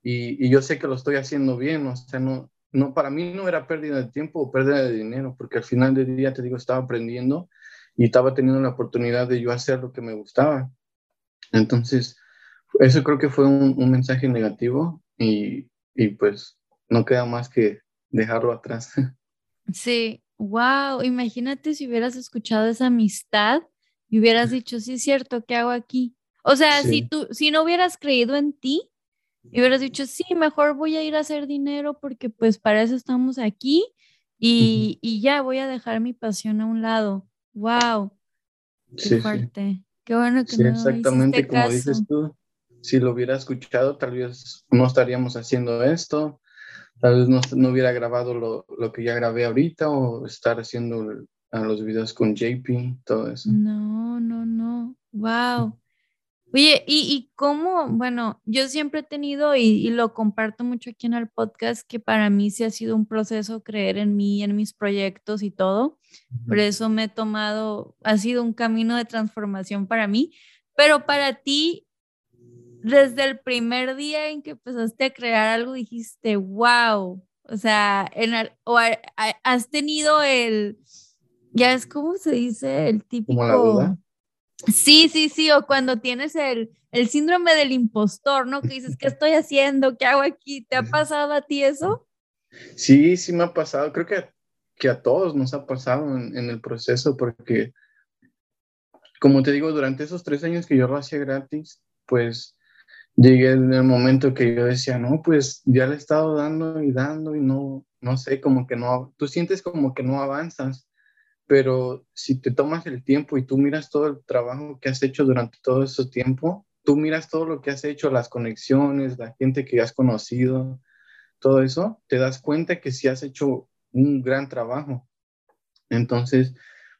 y, y, yo sé que lo estoy haciendo bien, o sea, no, no, para mí no era pérdida de tiempo o pérdida de dinero, porque al final del día, te digo, estaba aprendiendo y estaba teniendo la oportunidad de yo hacer lo que me gustaba. Entonces, eso creo que fue un, mensaje negativo y, y, pues no queda más que dejarlo atrás. Sí, wow, imagínate si hubieras escuchado esa amistad y hubieras dicho, sí es cierto, ¿qué hago aquí? O sea, si tú, si no hubieras creído en ti y hubieras dicho, sí, mejor voy a ir a hacer dinero porque pues para eso estamos aquí y, y ya voy a dejar mi pasión a un lado. Wow. Qué fuerte. Qué bueno que sí, exactamente como dices tú. Si lo hubiera escuchado, tal vez no estaríamos haciendo esto. Tal vez no, no hubiera grabado lo, lo, que ya grabé ahorita o estar haciendo los videos con JP, todo eso. No, no, no. Wow. Oye, y, cómo, bueno, yo siempre he tenido y, lo comparto mucho aquí en el podcast, que para mí sí ha sido un proceso creer en mí, en mis proyectos y todo. Por eso me he tomado, ha sido un camino de transformación para mí, pero para ti, desde el primer día en que empezaste a crear algo, dijiste, wow, o sea, en o has tenido el, ya es como se dice, el típico... Sí, sí, sí, o cuando tienes el, el síndrome del impostor, ¿no? Que dices, ¿qué estoy haciendo? ¿Qué hago aquí? ¿Te ha pasado a ti eso? Sí, sí me ha pasado. Creo que, que a todos nos ha pasado en, en, el proceso porque, como te digo, durante esos tres años que yo lo hacía gratis, pues llegué en el momento que yo decía, no, pues ya le he estado dando y dando y no, no sé, como que no, tú sientes como que no avanzas pero si te tomas el tiempo y tú miras todo el trabajo que has hecho durante todo ese tiempo, tú miras todo lo que has hecho, las conexiones, la gente que has conocido, todo eso, te das cuenta que sí has hecho un gran trabajo. Entonces,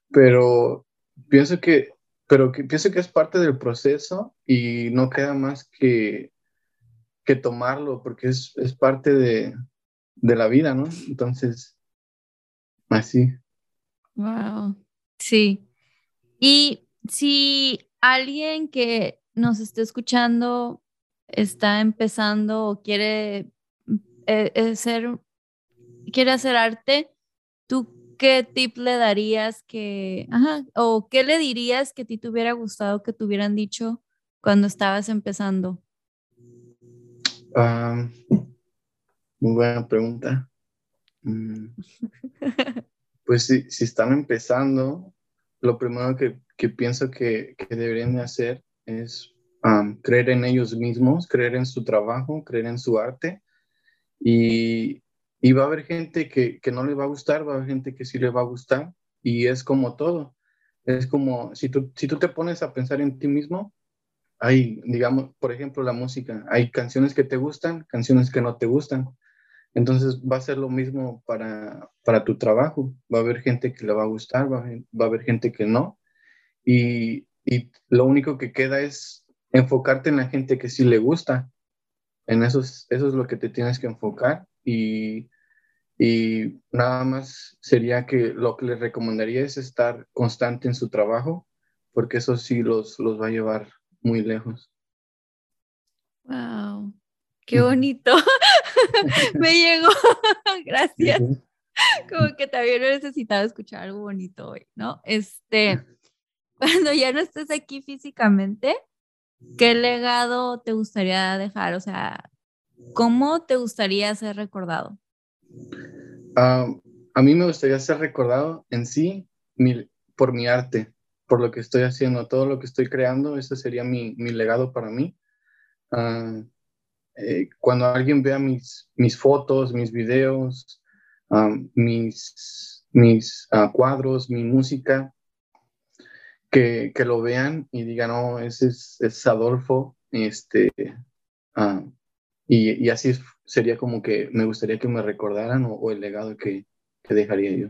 pero pienso que, pero que, pienso que es parte del proceso y no queda más que, que tomarlo porque es, es parte de, de la vida, ¿no? Entonces, así. Wow. Sí. Y si alguien que nos esté escuchando está empezando o quiere eh, eh, ser, quiere hacer arte, ¿tú qué tip le darías que, ajá, o qué le dirías que a ti te hubiera gustado que te hubieran dicho cuando estabas empezando? muy buena pregunta. Mm. pues si, están empezando, lo primero que, pienso que, deberían de hacer es creer en ellos mismos, creer en su trabajo, creer en su arte. Y, va a haber gente que, que, no le va a gustar, va a haber gente que sí le va a gustar. Y es como todo. Es como, si tú, si tú te pones a pensar en ti mismo, hay, digamos, por ejemplo, la música. Hay canciones que te gustan, canciones que no te gustan. Entonces va a ser lo mismo para, para tu trabajo. Va a haber gente que le va a gustar, va a, haber gente que no. Y, y, lo único que queda es enfocarte en la gente que sí le gusta. En eso es, eso es lo que te tienes que enfocar. Y, y nada más sería que lo que les recomendaría es estar constante en su trabajo, porque eso sí los, los va a llevar muy lejos. Wow, qué bonito. Me llegó. Gracias. Como que también he necesitado escuchar algo bonito hoy, ¿no? Este, cuando ya no estés aquí físicamente, ¿qué legado te gustaría dejar? O sea, ¿cómo te gustaría ser recordado? Ah, a mí me gustaría ser recordado en sí por mi arte, por lo que estoy haciendo, todo lo que estoy creando, ese sería mi, mi legado para mí. Uh, eh, cuando alguien vea mis, mis fotos, mis videos, mis, mis uh, cuadros, mi música, que, que, lo vean y digan, oh, ese es, es Adolfo, este, uh, y, y, así sería como que me gustaría que me recordaran o, el legado que, que, dejaría yo.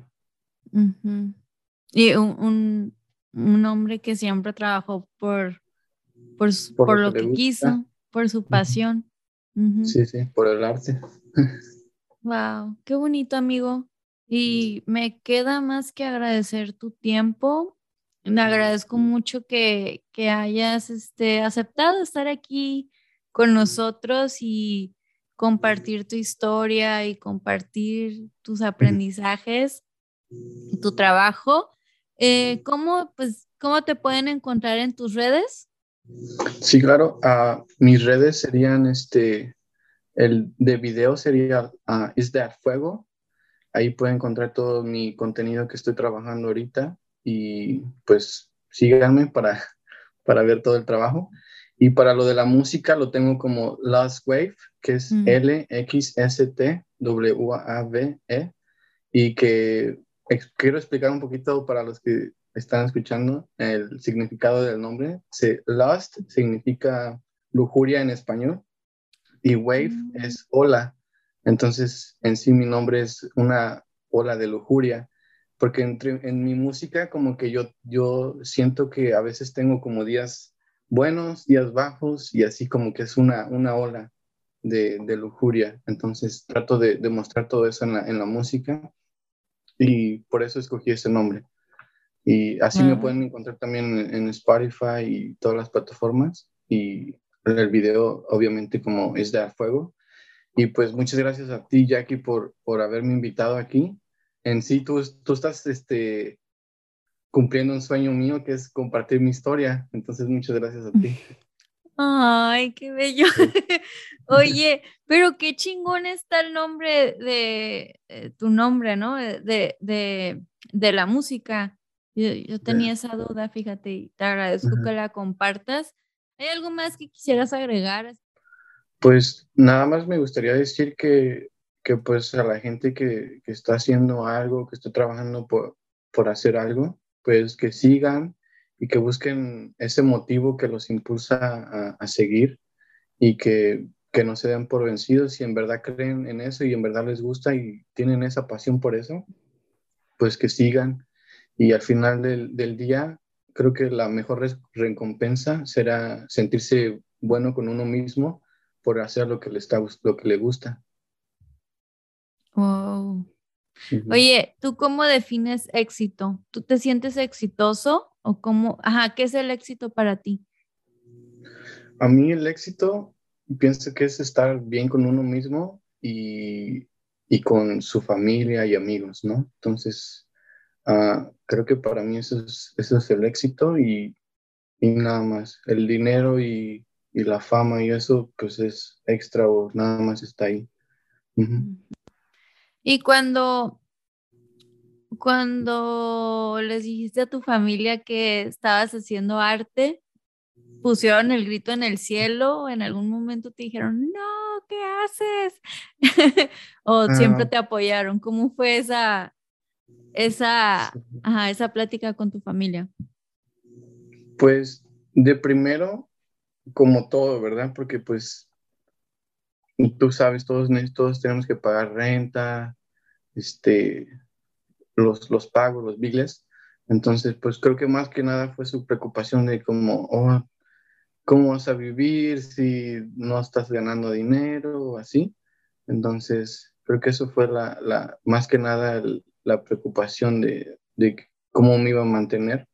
Y un, un, un, hombre que siempre trabajó por, por, por, lo, que, quiso, por su pasión. Sí, sí, por el arte. Wow, qué bonito, amigo. Y me queda más que agradecer tu tiempo. Me agradezco mucho que, que hayas este, aceptado estar aquí con nosotros y compartir tu historia y compartir tus aprendizajes, tu trabajo. Eh, ¿cómo, pues, ¿Cómo te pueden encontrar en tus redes? Sí, claro. Uh, mis redes serían, este, el de video sería uh, Is That Fuego. Ahí pueden encontrar todo mi contenido que estoy trabajando ahorita y pues síganme para, para ver todo el trabajo. Y para lo de la música lo tengo como Last Wave, que es mm. L-X-S-T-W-A-V-E. Y que quiero explicar un poquito para los que están escuchando el significado del nombre. Se, Lost significa lujuria en español y wave mm. es ola. Entonces, en sí mi nombre es una ola de lujuria, porque entre, en mi música como que yo, yo siento que a veces tengo como días buenos, días bajos y así como que es una, una ola de, de lujuria. Entonces trato de, de mostrar todo eso en la, en la, música y por eso escogí ese nombre. Y así me pueden encontrar también en, Spotify y todas las plataformas y el video obviamente como es de a fuego. Y pues muchas gracias a ti, Jackie, por, por haberme invitado aquí. En sí, tú, tú estás este, cumpliendo un sueño mío que es compartir mi historia. Entonces, muchas gracias a ti. Ay, qué bello. Oye, pero qué chingón está el nombre de eh, tu nombre, ¿no? De, de, de la música. Yo, tenía esa duda, fíjate, y te agradezco que la compartas. ¿Hay algo más que quisieras agregar? Pues nada más me gustaría decir que, que pues a la gente que, que, está haciendo algo, que está trabajando por, por hacer algo, pues que sigan y que busquen ese motivo que los impulsa a, seguir y que, que, no se den por vencidos si en verdad creen en eso y en verdad les gusta y tienen esa pasión por eso, pues que sigan. Y al final del, del día, creo que la mejor recompensa será sentirse bueno con uno mismo por hacer lo que le, está, lo que le gusta. Wow. Oye, ¿tú cómo defines éxito? ¿Tú te sientes exitoso o cómo, ajá, qué es el éxito para ti? A mí el éxito pienso que es estar bien con uno mismo y, y con su familia y amigos, ¿no? Entonces, uh, creo que para mí eso es, eso es el éxito y, y nada más. El dinero y, y, la fama y eso pues es extra o nada más está ahí. Y cuando, cuando les dijiste a tu familia que estabas haciendo arte, pusieron el grito en el cielo, en algún momento te dijeron, no, ¿qué haces? o siempre te apoyaron. ¿Cómo fue esa, esa, esa plática con tu familia? Pues de primero como todo, ¿verdad? Porque pues tú sabes, todos, todos tenemos que pagar renta, este, los, los pagos, los biles. Entonces, pues creo que más que nada fue su preocupación de cómo, oh, ¿cómo vas a vivir si no estás ganando dinero o así? Entonces, creo que eso fue la, la más que nada la preocupación de, de cómo me iba a mantener.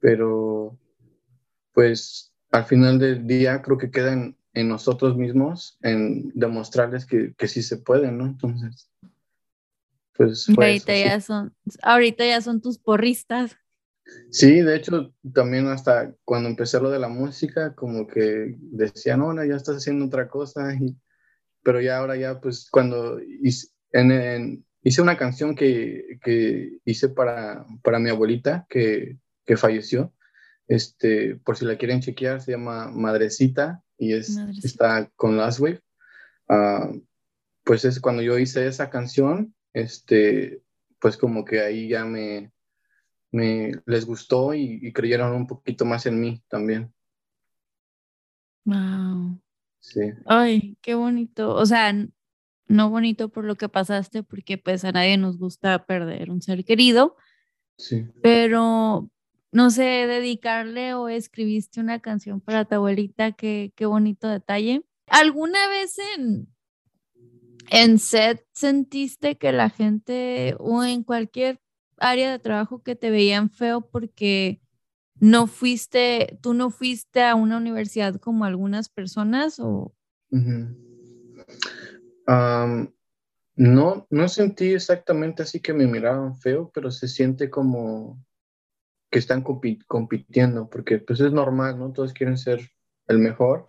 Pero, pues, al final del día creo que queda en, en nosotros mismos, en demostrarles que, que sí se puede, ¿no? Entonces, pues... Ahorita, ya son, ahorita ya son tus porristas. Sí, de hecho, también hasta cuando empecé lo de la música, como que decían, no, no, ya estás haciendo otra cosa, y, pero ya ahora ya, pues cuando hice, en, hice una canción que, que hice para, para, mi abuelita que, que, falleció, este, por si la quieren chequear, se llama Madrecita y es, está con Last Wave. Ah, pues es cuando yo hice esa canción, este, pues como que ahí ya me, me les gustó y, creyeron un poquito más en mí también. Wow. Sí. Ay, qué bonito. O sea, no bonito por lo que pasaste, porque pues a nadie nos gusta perder un ser querido. Sí. Pero no sé, dedicarle o escribiste una canción para tu abuelita, qué, qué bonito detalle. ¿Alguna vez en, en set sentiste que la gente o en cualquier área de trabajo que te veían feo porque no fuiste, tú no fuiste a una universidad como algunas personas o... no, no sentí exactamente así que me miraban feo, pero se siente como que están compitiendo, porque pues es normal, ¿no? Todos quieren ser el mejor.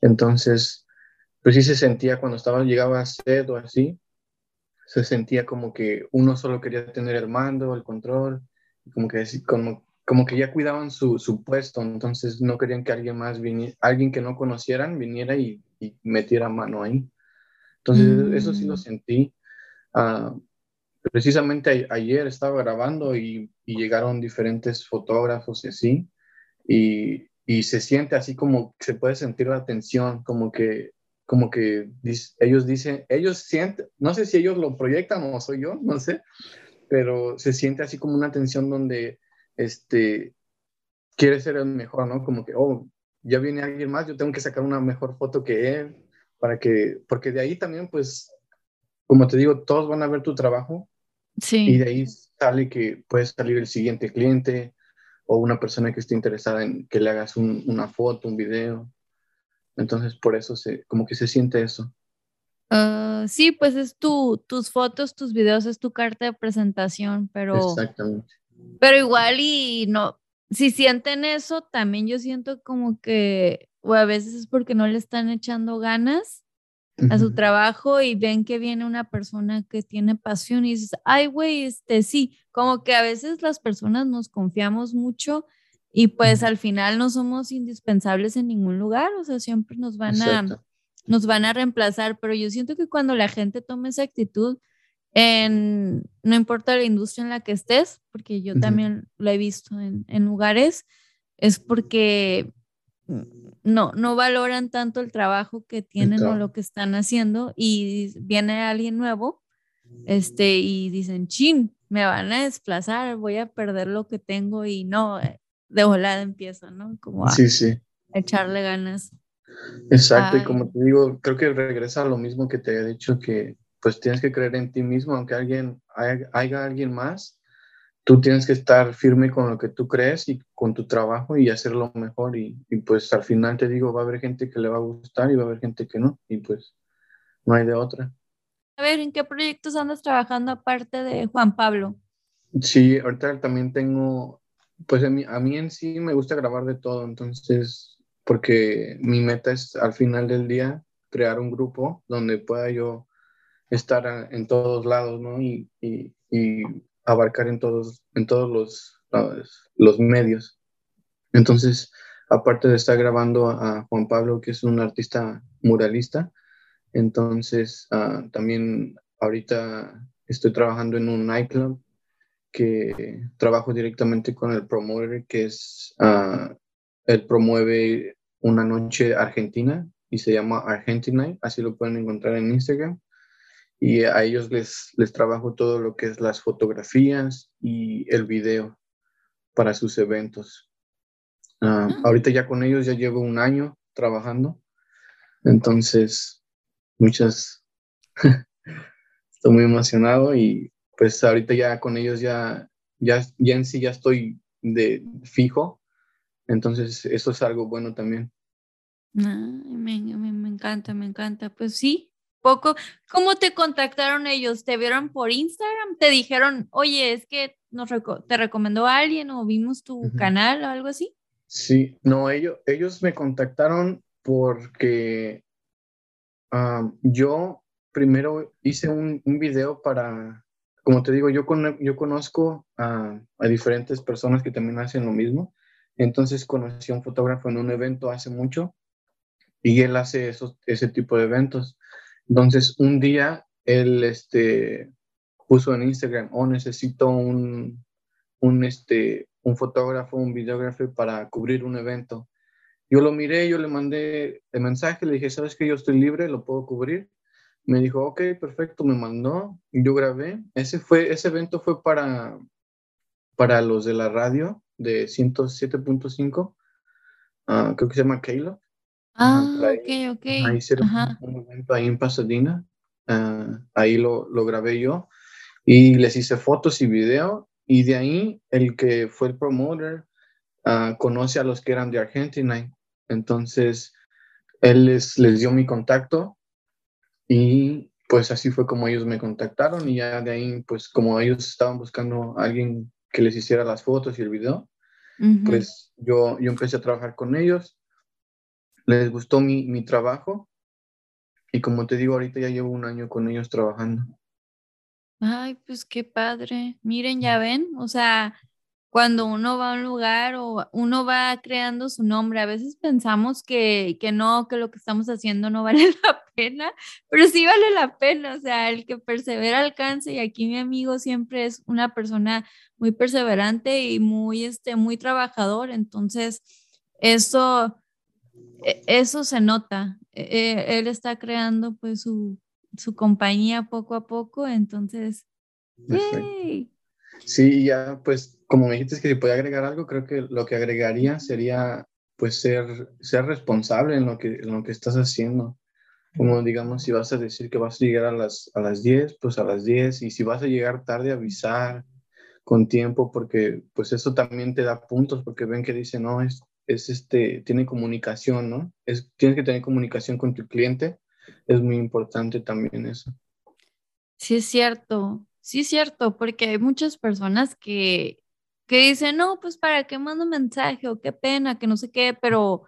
Entonces, pues sí se sentía cuando estaba, llegaba a sed así, se sentía como que uno solo quería tener el mando, el control, como que, como, como que ya cuidaban su, su puesto, entonces no querían que alguien más viniera, alguien que no conocieran viniera y, y metiera mano ahí. Entonces, eso sí lo mm. sentí. Uh, precisamente ayer estaba grabando y, y, llegaron diferentes fotógrafos y así, y, y, se siente así como se puede sentir la tensión, como que como que ellos dicen, ellos sienten, no sé si ellos lo proyectan o soy yo, no sé, pero se siente así como una tensión donde este, quiere ser el mejor, ¿no? Como que, oh, ya viene alguien más, yo tengo que sacar una mejor foto que él, para que, porque de ahí también, pues, como te digo, todos van a ver tu trabajo. Sí. Y de ahí sale que puede salir el siguiente cliente o una persona que esté interesada en que le hagas una foto, un video. Entonces, por eso se, como que se siente eso. Ah, sí, pues es tu, tus fotos, tus videos, es tu carta de presentación, pero... Exactamente. Pero igual y no, si sienten eso, también yo siento como que, o a veces es porque no le están echando ganas a su trabajo y ven que viene una persona que tiene pasión y dices, ay, güey, este sí, como que a veces las personas nos confiamos mucho y pues al final no somos indispensables en ningún lugar, o sea, siempre nos van a nos van a reemplazar, pero yo siento que cuando la gente toma esa actitud en no importa la industria en la que estés, porque yo también lo he visto en, en lugares, es porque no, no valoran tanto el trabajo que tienen o lo que están haciendo y viene alguien nuevo este, y dicen, chin, me van a desplazar, voy a perder lo que tengo y no, eh, de volada empieza, ¿no? Como a sí, sí. echarle ganas. Exacto, y como te digo, creo que regresa a lo mismo que te he dicho, que pues tienes que creer en ti mismo, aunque alguien haya, haya, alguien más, tú tienes que estar firme con lo que tú crees y con tu trabajo y hacerlo mejor y, y, pues al final te digo, va a haber gente que le va a gustar y va a haber gente que no y pues no hay de otra. A ver, ¿en qué proyectos andas trabajando aparte de Juan Pablo? Sí, ahorita también tengo pues a mí, a mí en sí me gusta grabar de todo, entonces, porque mi meta es al final del día crear un grupo donde pueda yo estar en todos lados, ¿no? Y, y, y abarcar en todos, en todos los, los, medios. Entonces, aparte de estar grabando a Juan Pablo, que es un artista muralista, entonces ah, también ahorita estoy trabajando en un nightclub que trabajo directamente con el promoter, que es, uh, él promueve una noche argentina y se llama Argentina, así lo pueden encontrar en Instagram. Y a ellos les, les trabajo todo lo que es las fotografías y el video para sus eventos. Ah. ahorita ya con ellos ya llevo un año trabajando, entonces muchas, estoy muy emocionado y pues ahorita ya con ellos ya, ya, ya en sí ya estoy de fijo, entonces eso es algo bueno también. me, me, encanta, me encanta. Pues sí, poco. ¿Cómo te contactaron ellos? ¿Te vieron por Instagram? ¿Te dijeron, oye, es que nos te recomendó alguien o vimos tu canal o algo así? Sí, no, ellos, ellos me contactaron porque yo primero hice un, un, video para, como te digo, yo, con, yo conozco a, a, diferentes personas que también hacen lo mismo. Entonces conocí a un fotógrafo en un evento hace mucho y él hace esos, ese tipo de eventos. Entonces un día él este, puso en Instagram, oh, necesito un, un, este, un fotógrafo, un videógrafo para cubrir un evento. Yo lo miré, yo le mandé el mensaje, le dije, ¿sabes que yo estoy libre? ¿Lo puedo cubrir? Me dijo, ok, perfecto, me mandó, yo grabé. Ese, fue, ese evento fue para, para los de la radio de 107.5, ah, creo que se llama Caleb. Ah, ok, ok. Ahí hicieron un evento ahí en Pasadena, ah, ahí lo, lo grabé yo y les hice fotos y video y de ahí, el que fue el promoter uh, conoce a los que eran de Argentina. Entonces, él les, les dio mi contacto y pues así fue como ellos me contactaron y ya de ahí, pues como ellos estaban buscando a alguien que les hiciera las fotos y el video, pues yo, yo empecé a trabajar con ellos. Les gustó mi, mi trabajo y como te digo, ahorita ya llevo un año con ellos trabajando. Ay, pues qué padre. Miren, ya ven, o sea, cuando uno va a un lugar o uno va creando su nombre, a veces pensamos que, que no, que lo que estamos haciendo no vale la pena, pero sí vale la pena, o sea, el que persevera alcance y aquí mi amigo siempre es una persona muy perseverante y muy, este, muy trabajador, entonces eso, eso se nota. E, e, él está creando pues su, su compañía poco a poco, entonces, Sí, ya pues como me dijiste que si podía agregar algo, creo que lo que agregaría sería pues ser, ser responsable en lo, que, en lo que estás haciendo. Como digamos, si vas a decir que vas a llegar a las, a las 10, pues a las 10, y si vas a llegar tarde, avisar con tiempo, porque pues eso también te da puntos, porque ven que dice, no, es, es este, tiene comunicación, ¿no? Es, tienes que tener comunicación con tu cliente es muy importante también eso. Sí, es cierto, sí es cierto, porque hay muchas personas que, que dicen, no, pues para qué mando mensaje o qué pena, que no sé qué, pero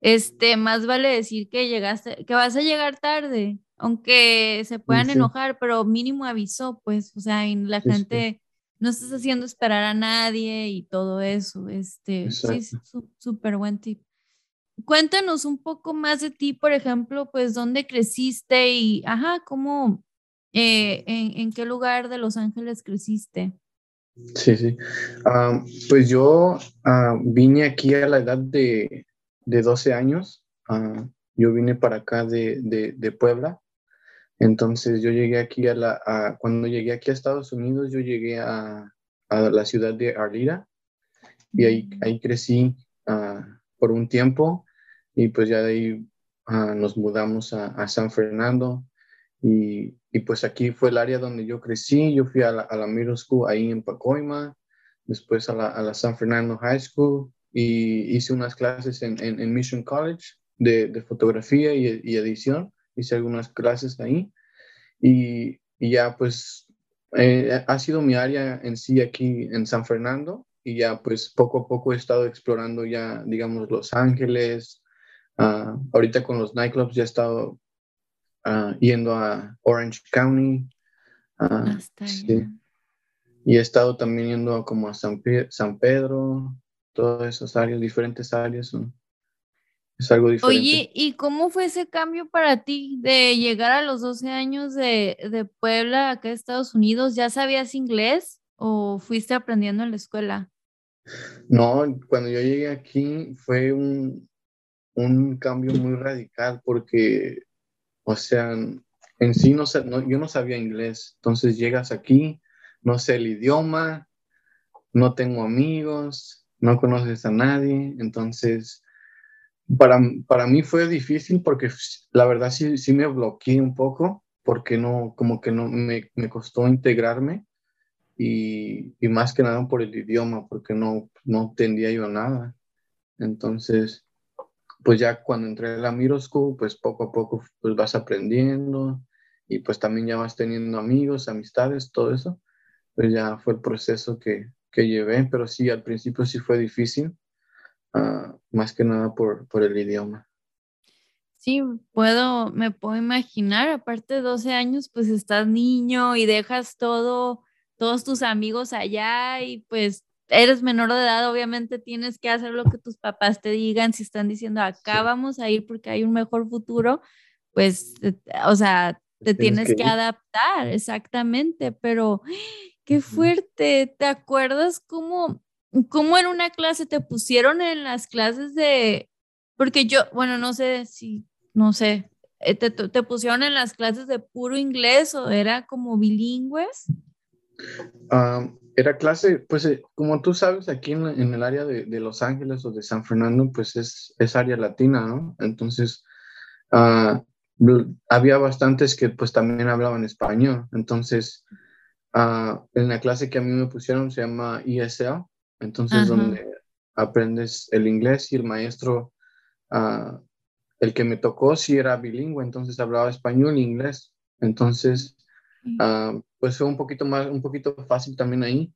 este, más vale decir que llegaste, que vas a llegar tarde, aunque se puedan enojar, pero mínimo avisó, pues, o sea, y la gente no estás haciendo esperar a nadie y todo eso, este, sí, súper buen tip cuéntanos un poco más de ti, por ejemplo, pues dónde creciste y, ajá, cómo, eh, en, qué lugar de Los Ángeles creciste. Sí, sí. pues yo vine aquí a la edad de, de 12 años. yo vine para acá de, de, Puebla. Entonces yo llegué aquí a la, cuando llegué aquí a Estados Unidos, yo llegué a, a la ciudad de Arlira. Y ahí, mm. ahí crecí por un tiempo. Y pues ya de ahí ah, nos mudamos a, San Fernando. Y, y, pues aquí fue el área donde yo crecí, yo fui a la, a la middle school ahí en Pacoima, después a la, a la San Fernando High School. Y hice unas clases en, en, Mission College de, de fotografía y, y, edición, hice algunas clases ahí y, y ya pues eh, ha sido mi área en sí aquí en San Fernando y ya pues poco a poco he estado explorando ya digamos Los Ángeles, Ah, ahorita con los nightclubs ya he estado ah, yendo a Orange County. Uh, sí. Y he estado también yendo como a San, San Pedro, todas esas áreas, diferentes áreas. Es algo diferente. Oye, ¿y cómo fue ese cambio para ti de llegar a los 12 años de, de Puebla acá a Estados Unidos? ¿Ya sabías inglés o fuiste aprendiendo en la escuela? No, cuando yo llegué aquí fue un, un cambio muy radical porque, o sea, en sí no, sé, yo no sabía inglés, entonces llegas aquí, no sé el idioma, no tengo amigos, no conoces a nadie, entonces para, para mí fue difícil porque la verdad sí, sí me bloqueé un poco porque no, como que no me, me costó integrarme y, y, más que nada por el idioma, porque no, no entendía yo nada. Entonces, pues ya cuando entré a la Miro School, pues poco a poco pues vas aprendiendo y pues también ya vas teniendo amigos, amistades, todo eso. Pues ya fue el proceso que, que llevé, pero sí, al principio sí fue difícil, uh, más que nada por, por el idioma. Sí, puedo, me puedo imaginar, aparte de 12 años, pues estás niño y dejas todo, todos tus amigos allá y pues eres menor de edad, obviamente tienes que hacer lo que tus papás te digan, si están diciendo acá vamos a ir porque hay un mejor futuro, pues, o sea, te tienes, que, adaptar, exactamente, pero qué fuerte, ¿te acuerdas cómo, cómo en una clase te pusieron en las clases de, porque yo, bueno, no sé si, no sé, eh, te, te pusieron en las clases de puro inglés o era como bilingües? era clase, pues eh, como tú sabes, aquí en, en el área de, de, Los Ángeles o de San Fernando, pues es, es área latina, ¿no? Entonces, uh, había bastantes que pues también hablaban español. Entonces, uh, en la clase que a mí me pusieron se llama ESL, entonces donde aprendes el inglés y el maestro, uh, el que me tocó sí era bilingüe, entonces hablaba español e inglés. Entonces, uh, pues fue un poquito más, un poquito fácil también ahí,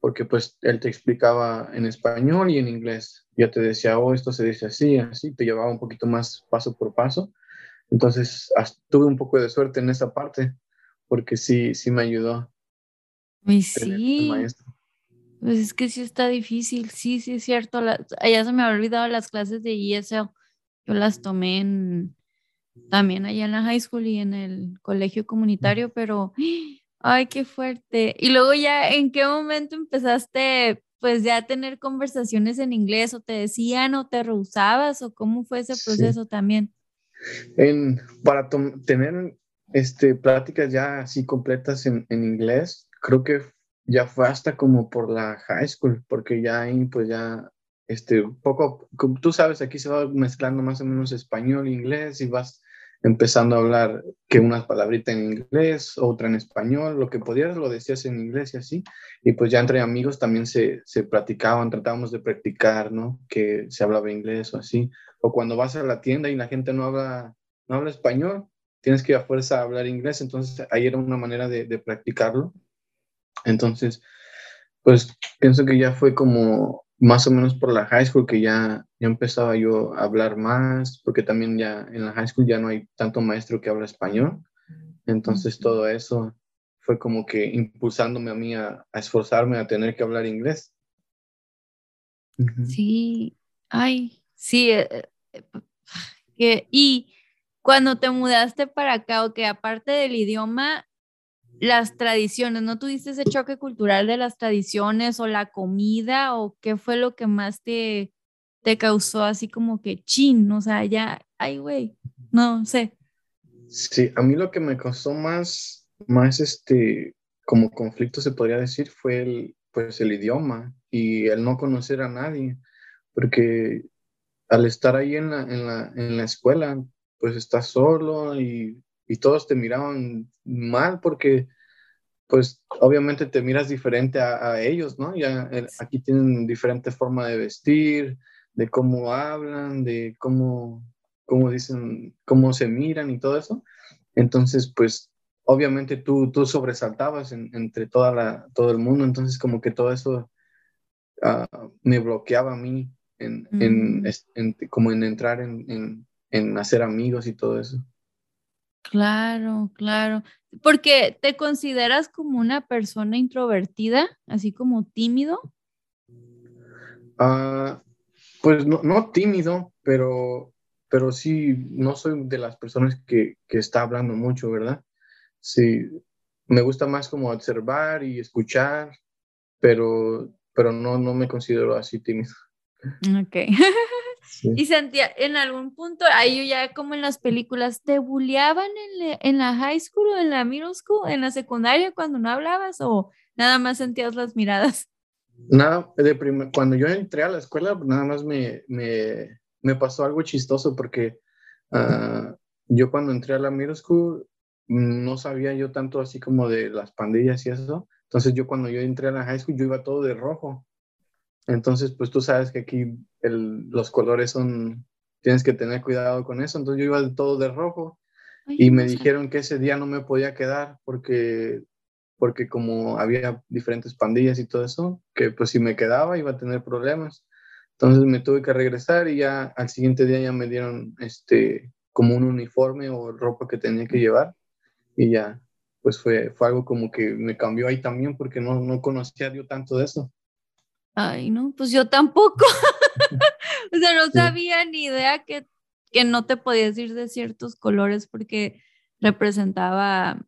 porque pues él te explicaba en español y en inglés. Ya te decía, oh, esto se dice así, así, te llevaba un poquito más paso por paso. Entonces, tuve un poco de suerte en esa parte, porque sí, sí me ayudó. Y sí. Pues es que sí está difícil, sí, sí es cierto. ya se me había olvidado las clases de ESL. Yo las tomé en, también allá en la high school y en el colegio comunitario, pero, ay, qué fuerte. Y luego ya, ¿en qué momento empezaste, pues ya a tener conversaciones en inglés o te decían o te rehusabas o cómo fue ese proceso también? En, para tener este, pláticas ya así completas en, en, inglés, creo que ya fue hasta como por la high school, porque ya ahí pues ya, este, poco, tú sabes, aquí se va mezclando más o menos español, inglés y vas empezando a hablar que una palabrita en inglés, otra en español, lo que podías lo decías en inglés y así, y pues ya entre amigos también se, se practicaban, tratábamos de practicar, ¿no? Que se hablaba inglés o así, o cuando vas a la tienda y la gente no habla, no habla español, tienes que a fuerza hablar inglés, entonces ahí era una manera de, de practicarlo. Entonces, pues pienso que ya fue como más o menos por la high school que ya, ya empezaba yo a hablar más, porque también ya en la high school ya no hay tanto maestro que habla español. Entonces todo eso fue como que impulsándome a mí a, esforzarme a tener que hablar inglés. Sí, ay, sí. Eh, eh, y cuando te mudaste para acá, o que aparte del idioma, las tradiciones, ¿no tuviste ese choque cultural de las tradiciones o la comida o qué fue lo que más te, te causó así como que chin, o sea, ya, ay, güey, no sé. Sí, a mí lo que me causó más, más este, como conflicto se podría decir, fue el, pues el idioma y el no conocer a nadie, porque al estar ahí en la, en la, en la escuela, pues estás solo y y todos te miraban mal porque pues obviamente te miras diferente a, ellos, ¿no? Ya aquí tienen diferente forma de vestir, de cómo hablan, de cómo, cómo dicen, cómo se miran y todo eso. Entonces, pues obviamente tú, tú sobresaltabas entre toda la, todo el mundo, entonces como que todo eso ah, me bloqueaba a mí en, en, mm. como en entrar en, en hacer amigos y todo eso. Claro, claro. Porque te consideras como una persona introvertida, así como tímido. Ah, pues no, tímido, pero, pero sí, no soy de las personas que, que, está hablando mucho, ¿verdad? Sí, me gusta más como observar y escuchar, pero, pero no, no me considero así tímido. Ok. Y sentía, en algún punto, ahí yo ya como en las películas, ¿te bulleaban en, en, la high school o en la middle school, en la secundaria cuando no hablabas o nada más sentías las miradas? Nada, de cuando yo entré a la escuela, nada más me, me, me pasó algo chistoso porque uh, yo cuando entré a la middle school no sabía yo tanto así como de las pandillas y eso. Entonces yo cuando yo entré a la high school yo iba todo de rojo. Entonces pues tú sabes que aquí el, los colores son, tienes que tener cuidado con eso. Entonces yo iba todo de rojo y me dijeron que ese día no me podía quedar porque porque como había diferentes pandillas y todo eso, que pues si me quedaba iba a tener problemas. Entonces me tuve que regresar y ya al siguiente día ya me dieron este como un uniforme o ropa que tenía que llevar y ya pues fue, fue algo como que me cambió ahí también porque no, no conocía yo tanto de eso. Ay, no, pues yo tampoco. o sea, no sabía ni idea que, que no te podías ir de ciertos colores porque representaba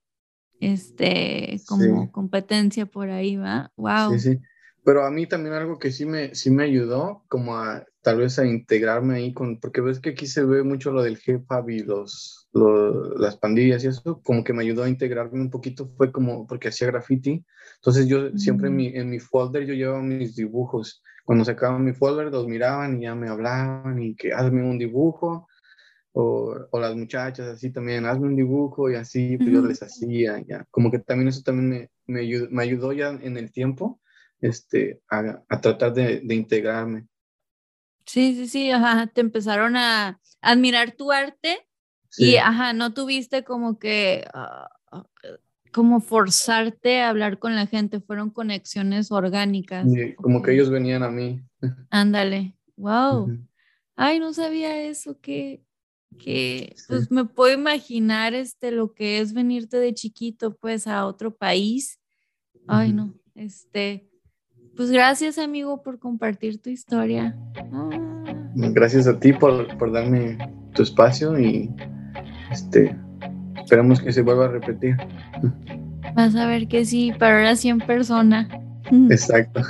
este, como competencia por ahí, ¿va? Wow. Sí, sí. Pero a mí también algo que sí me, sí me ayudó, como a tal vez a integrarme ahí con, porque ves que aquí se ve mucho lo del hop y los, las pandillas y eso, como que me ayudó a integrarme un poquito, fue como porque hacía graffiti. Entonces yo siempre en mm. mi, en mi folder yo llevaba mis dibujos. Cuando sacaba mi folder los miraban y ya me hablaban y que hazme un dibujo o, o, las muchachas así también, hazme un dibujo y así, pues yo les hacía, ya. Como que también eso también me, me, ayudó, me ayudó ya en el tiempo este, a, a tratar de, de, integrarme. Sí, sí, sí, ajá, te empezaron a admirar tu arte y, ajá, no tuviste como que, uh, como forzarte a hablar con la gente, fueron conexiones orgánicas. como que ellos venían a mí. Ándale, wow. Ay, no sabía eso, que que pues me puedo imaginar este lo que es venirte de chiquito pues a otro país. Ay, no, este pues gracias amigo por compartir tu historia. Ah. Gracias a ti por, por, darme tu espacio y este esperamos que se vuelva a repetir. Vas a ver que sí, pero ahora sí en persona. Exacto.